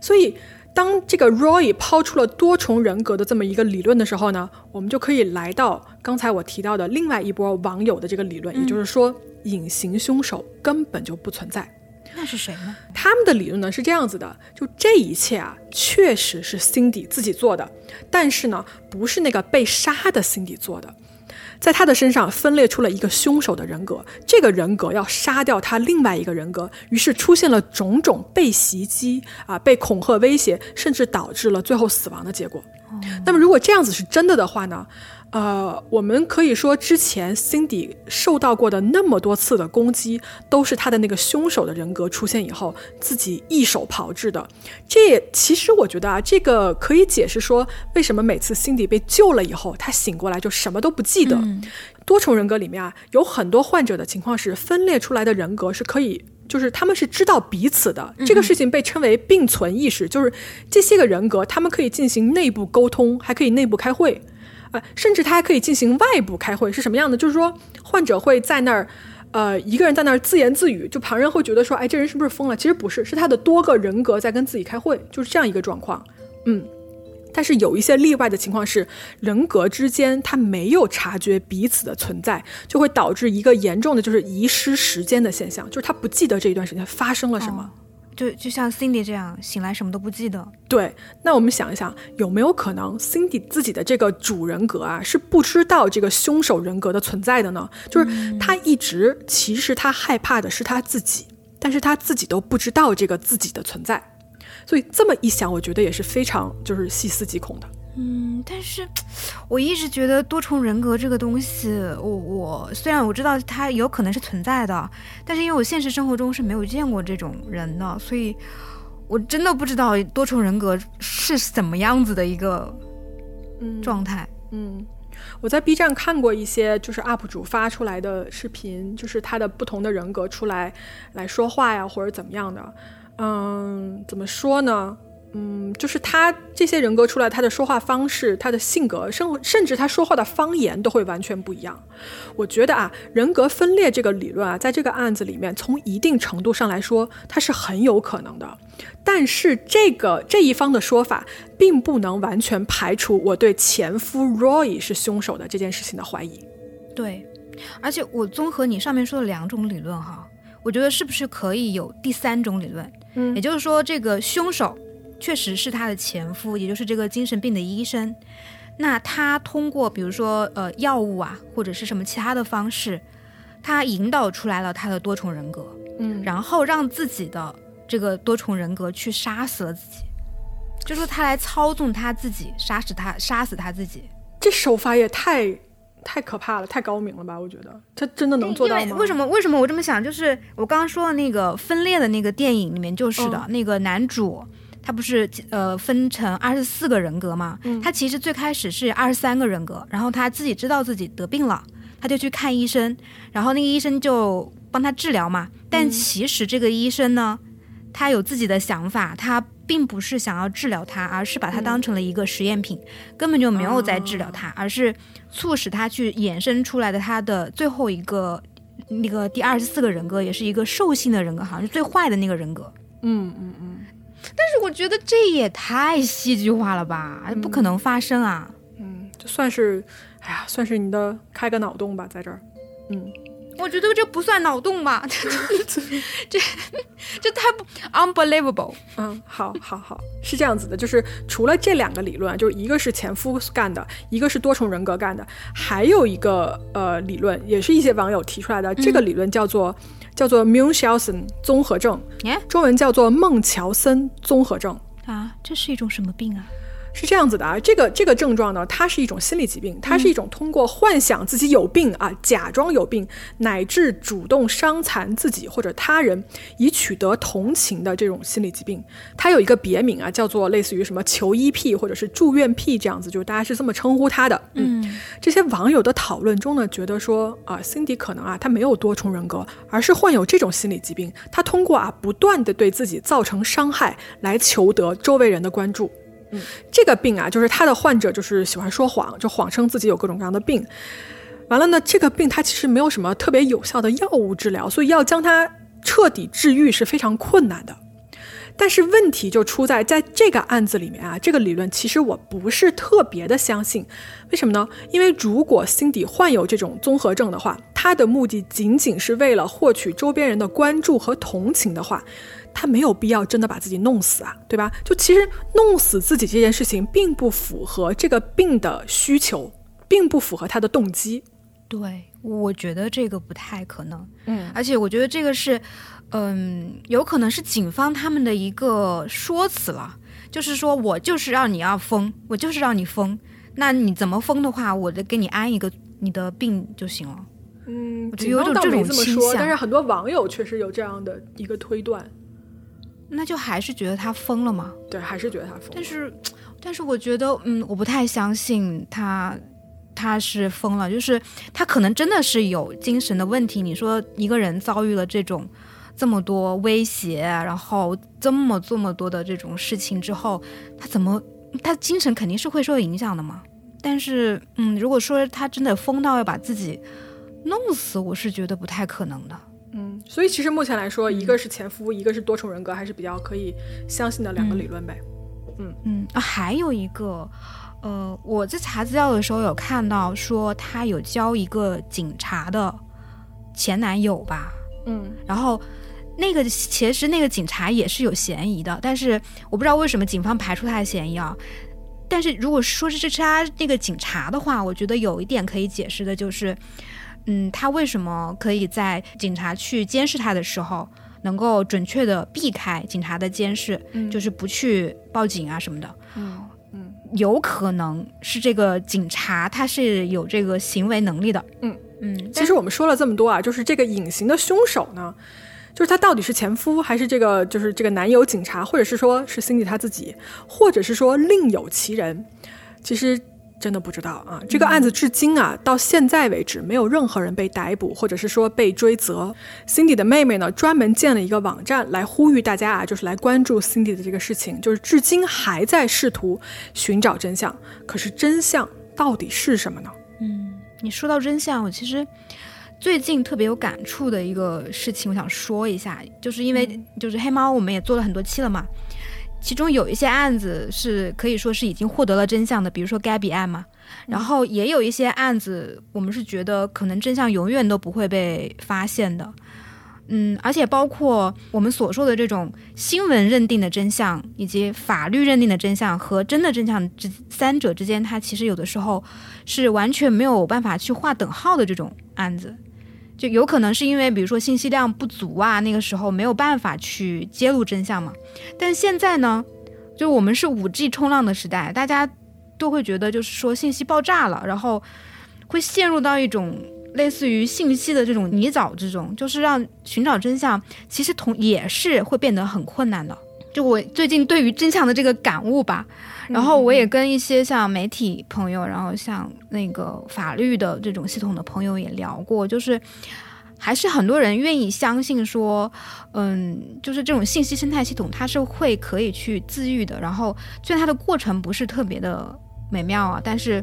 所以，当这个 Roy 抛出了多重人格的这么一个理论的时候呢，我们就可以来到刚才我提到的另外一波网友的这个理论，也就是说，隐形凶手根本就不存在。那是谁呢？他们的理论呢是这样子的：就这一切啊，确实是 Cindy 自己做的，但是呢，不是那个被杀的 Cindy 做的。在他的身上分裂出了一个凶手的人格，这个人格要杀掉他另外一个人格，于是出现了种种被袭击啊、被恐吓威胁，甚至导致了最后死亡的结果。那么，如果这样子是真的的话呢？呃，我们可以说，之前 Cindy 受到过的那么多次的攻击，都是他的那个凶手的人格出现以后自己一手炮制的。这也其实我觉得啊，这个可以解释说，为什么每次 Cindy 被救了以后，他醒过来就什么都不记得。多重人格里面啊，有很多患者的情况是分裂出来的人格是可以，就是他们是知道彼此的。这个事情被称为并存意识，就是这些个人格他们可以进行内部沟通，还可以内部开会。啊，甚至他还可以进行外部开会，是什么样的？就是说，患者会在那儿，呃，一个人在那儿自言自语，就旁人会觉得说，哎，这人是不是疯了？其实不是，是他的多个人格在跟自己开会，就是这样一个状况。嗯，但是有一些例外的情况是，人格之间他没有察觉彼此的存在，就会导致一个严重的就是遗失时间的现象，就是他不记得这一段时间发生了什么。就就像 Cindy 这样醒来什么都不记得。对，那我们想一想，有没有可能 Cindy 自己的这个主人格啊是不知道这个凶手人格的存在的呢？就是他一直其实他害怕的是他自己，但是他自己都不知道这个自己的存在。所以这么一想，我觉得也是非常就是细思极恐的。嗯，但是我一直觉得多重人格这个东西，我我虽然我知道它有可能是存在的，但是因为我现实生活中是没有见过这种人的，所以我真的不知道多重人格是怎么样子的一个状态。嗯，我在 B 站看过一些就是 UP 主发出来的视频，就是他的不同的人格出来来说话呀，或者怎么样的。嗯，怎么说呢？嗯，就是他这些人格出来，他的说话方式、他的性格，甚甚至他说话的方言都会完全不一样。我觉得啊，人格分裂这个理论啊，在这个案子里面，从一定程度上来说，它是很有可能的。但是这个这一方的说法，并不能完全排除我对前夫 Roy 是凶手的这件事情的怀疑。对，而且我综合你上面说的两种理论哈，我觉得是不是可以有第三种理论？嗯，也就是说，这个凶手。确实是他的前夫，也就是这个精神病的医生。那他通过比如说呃药物啊，或者是什么其他的方式，他引导出来了他的多重人格，嗯，然后让自己的这个多重人格去杀死了自己，就说他来操纵他自己，杀死他，杀死他自己。这手法也太太可怕了，太高明了吧？我觉得他真的能做到吗？为什么？为什么我这么想？就是我刚刚说的那个分裂的那个电影里面就是的，那个男主。他不是呃分成二十四个人格吗？他其实最开始是二十三个人格，然后他自己知道自己得病了，他就去看医生，然后那个医生就帮他治疗嘛。但其实这个医生呢，他有自己的想法，他并不是想要治疗他，而是把他当成了一个实验品，根本就没有在治疗他，而是促使他去衍生出来的他的最后一个那个第二十四个人格，也是一个兽性的人格，好像是最坏的那个人格。嗯嗯嗯。但是我觉得这也太戏剧化了吧，不可能发生啊！嗯，就算是，哎呀，算是你的开个脑洞吧，在这儿。嗯，我觉得这不算脑洞吧，这这太不 unbelievable。嗯，好，好，好，是这样子的，就是除了这两个理论，就是一个是前夫干的，一个是多重人格干的，还有一个呃理论，也是一些网友提出来的，这个理论叫做。叫做 Munchausen 综合症，中文叫做孟乔森综合症啊，这是一种什么病啊？是这样子的啊，这个这个症状呢，它是一种心理疾病，它是一种通过幻想自己有病啊，假装有病，乃至主动伤残自己或者他人，以取得同情的这种心理疾病。它有一个别名啊，叫做类似于什么求医癖或者是住院癖这样子，就是大家是这么称呼它的。嗯，这些网友的讨论中呢，觉得说啊，Cindy 可能啊，他没有多重人格，而是患有这种心理疾病，他通过啊不断的对自己造成伤害来求得周围人的关注。这个病啊，就是他的患者就是喜欢说谎，就谎称自己有各种各样的病。完了呢，这个病它其实没有什么特别有效的药物治疗，所以要将它彻底治愈是非常困难的。但是问题就出在在这个案子里面啊，这个理论其实我不是特别的相信。为什么呢？因为如果辛迪患有这种综合症的话，他的目的仅仅是为了获取周边人的关注和同情的话。他没有必要真的把自己弄死啊，对吧？就其实弄死自己这件事情，并不符合这个病的需求，并不符合他的动机。对，我觉得这个不太可能。嗯，而且我觉得这个是，嗯，有可能是警方他们的一个说辞了，就是说我就是让你要疯，我就是让你疯，那你怎么疯的话，我就给你安一个你的病就行了。嗯，有种这种倾向，但是很多网友确实有这样的一个推断。那就还是觉得他疯了吗？对，还是觉得他疯。但是，但是我觉得，嗯，我不太相信他，他是疯了。就是他可能真的是有精神的问题。你说一个人遭遇了这种这么多威胁，然后这么这么多的这种事情之后，他怎么他精神肯定是会受影响的嘛？但是，嗯，如果说他真的疯到要把自己弄死，我是觉得不太可能的。嗯，所以其实目前来说，一个是前夫，一个是多重人格，还是比较可以相信的两个理论呗。嗯嗯啊，还有一个，呃，我在查资料的时候有看到说他有交一个警察的前男友吧。嗯，然后那个其实那个警察也是有嫌疑的，但是我不知道为什么警方排除他的嫌疑啊。但是如果说是这是他那个警察的话，我觉得有一点可以解释的就是。嗯，他为什么可以在警察去监视他的时候，能够准确的避开警察的监视，就是不去报警啊什么的？有可能是这个警察他是有这个行为能力的。嗯嗯，其实我们说了这么多啊，就是这个隐形的凶手呢，就是他到底是前夫，还是这个就是这个男友警察，或者是说是 Cindy 他自己，或者是说另有其人？其实。真的不知道啊！这个案子至今啊，到现在为止，没有任何人被逮捕，或者是说被追责。Cindy 的妹妹呢，专门建了一个网站来呼吁大家啊，就是来关注 Cindy 的这个事情，就是至今还在试图寻找真相。可是真相到底是什么呢？嗯，你说到真相，我其实最近特别有感触的一个事情，我想说一下，就是因为就是黑猫，我们也做了很多期了嘛。其中有一些案子是可以说是已经获得了真相的，比如说 Gabby 案嘛。然后也有一些案子，我们是觉得可能真相永远都不会被发现的。嗯，而且包括我们所说的这种新闻认定的真相，以及法律认定的真相和真的真相之三者之间，它其实有的时候是完全没有办法去划等号的这种案子。就有可能是因为，比如说信息量不足啊，那个时候没有办法去揭露真相嘛。但现在呢，就我们是五 G 冲浪的时代，大家都会觉得就是说信息爆炸了，然后会陷入到一种类似于信息的这种泥沼之中，就是让寻找真相其实同也是会变得很困难的。就我最近对于真相的这个感悟吧。然后我也跟一些像媒体朋友，然后像那个法律的这种系统的朋友也聊过，就是还是很多人愿意相信说，嗯，就是这种信息生态系统它是会可以去自愈的。然后虽然它的过程不是特别的美妙啊，但是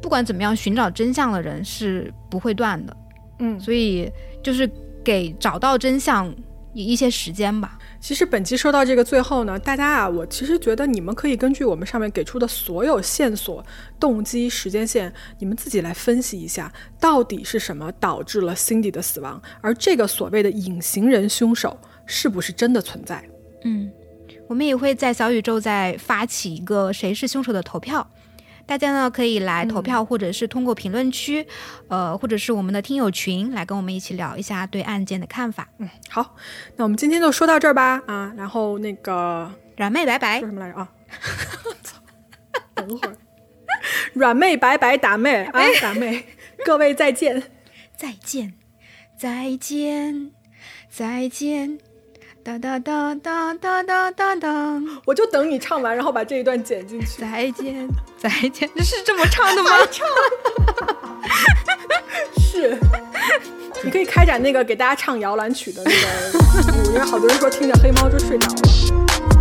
不管怎么样，寻找真相的人是不会断的。嗯，所以就是给找到真相一些时间吧。其实本期说到这个最后呢，大家啊，我其实觉得你们可以根据我们上面给出的所有线索、动机、时间线，你们自己来分析一下，到底是什么导致了 Cindy 的死亡，而这个所谓的隐形人凶手是不是真的存在？嗯，我们也会在小宇宙再发起一个谁是凶手的投票。大家呢可以来投票，或者是通过评论区，呃，或者是我们的听友群来跟我们一起聊一下对案件的看法。嗯，好，那我们今天就说到这儿吧。啊，然后那个软妹拜拜。说什么来着啊？等会儿，软妹拜拜打妹啊，打妹，各位再见，再见，再见，再见。哒哒哒哒哒哒哒哒，我就等你唱完，然后把这一段剪进去。再见，再见，这是这么唱的吗？唱，是。你可以开展那个给大家唱摇篮曲的那个，因为好多人说听着黑猫就睡着了。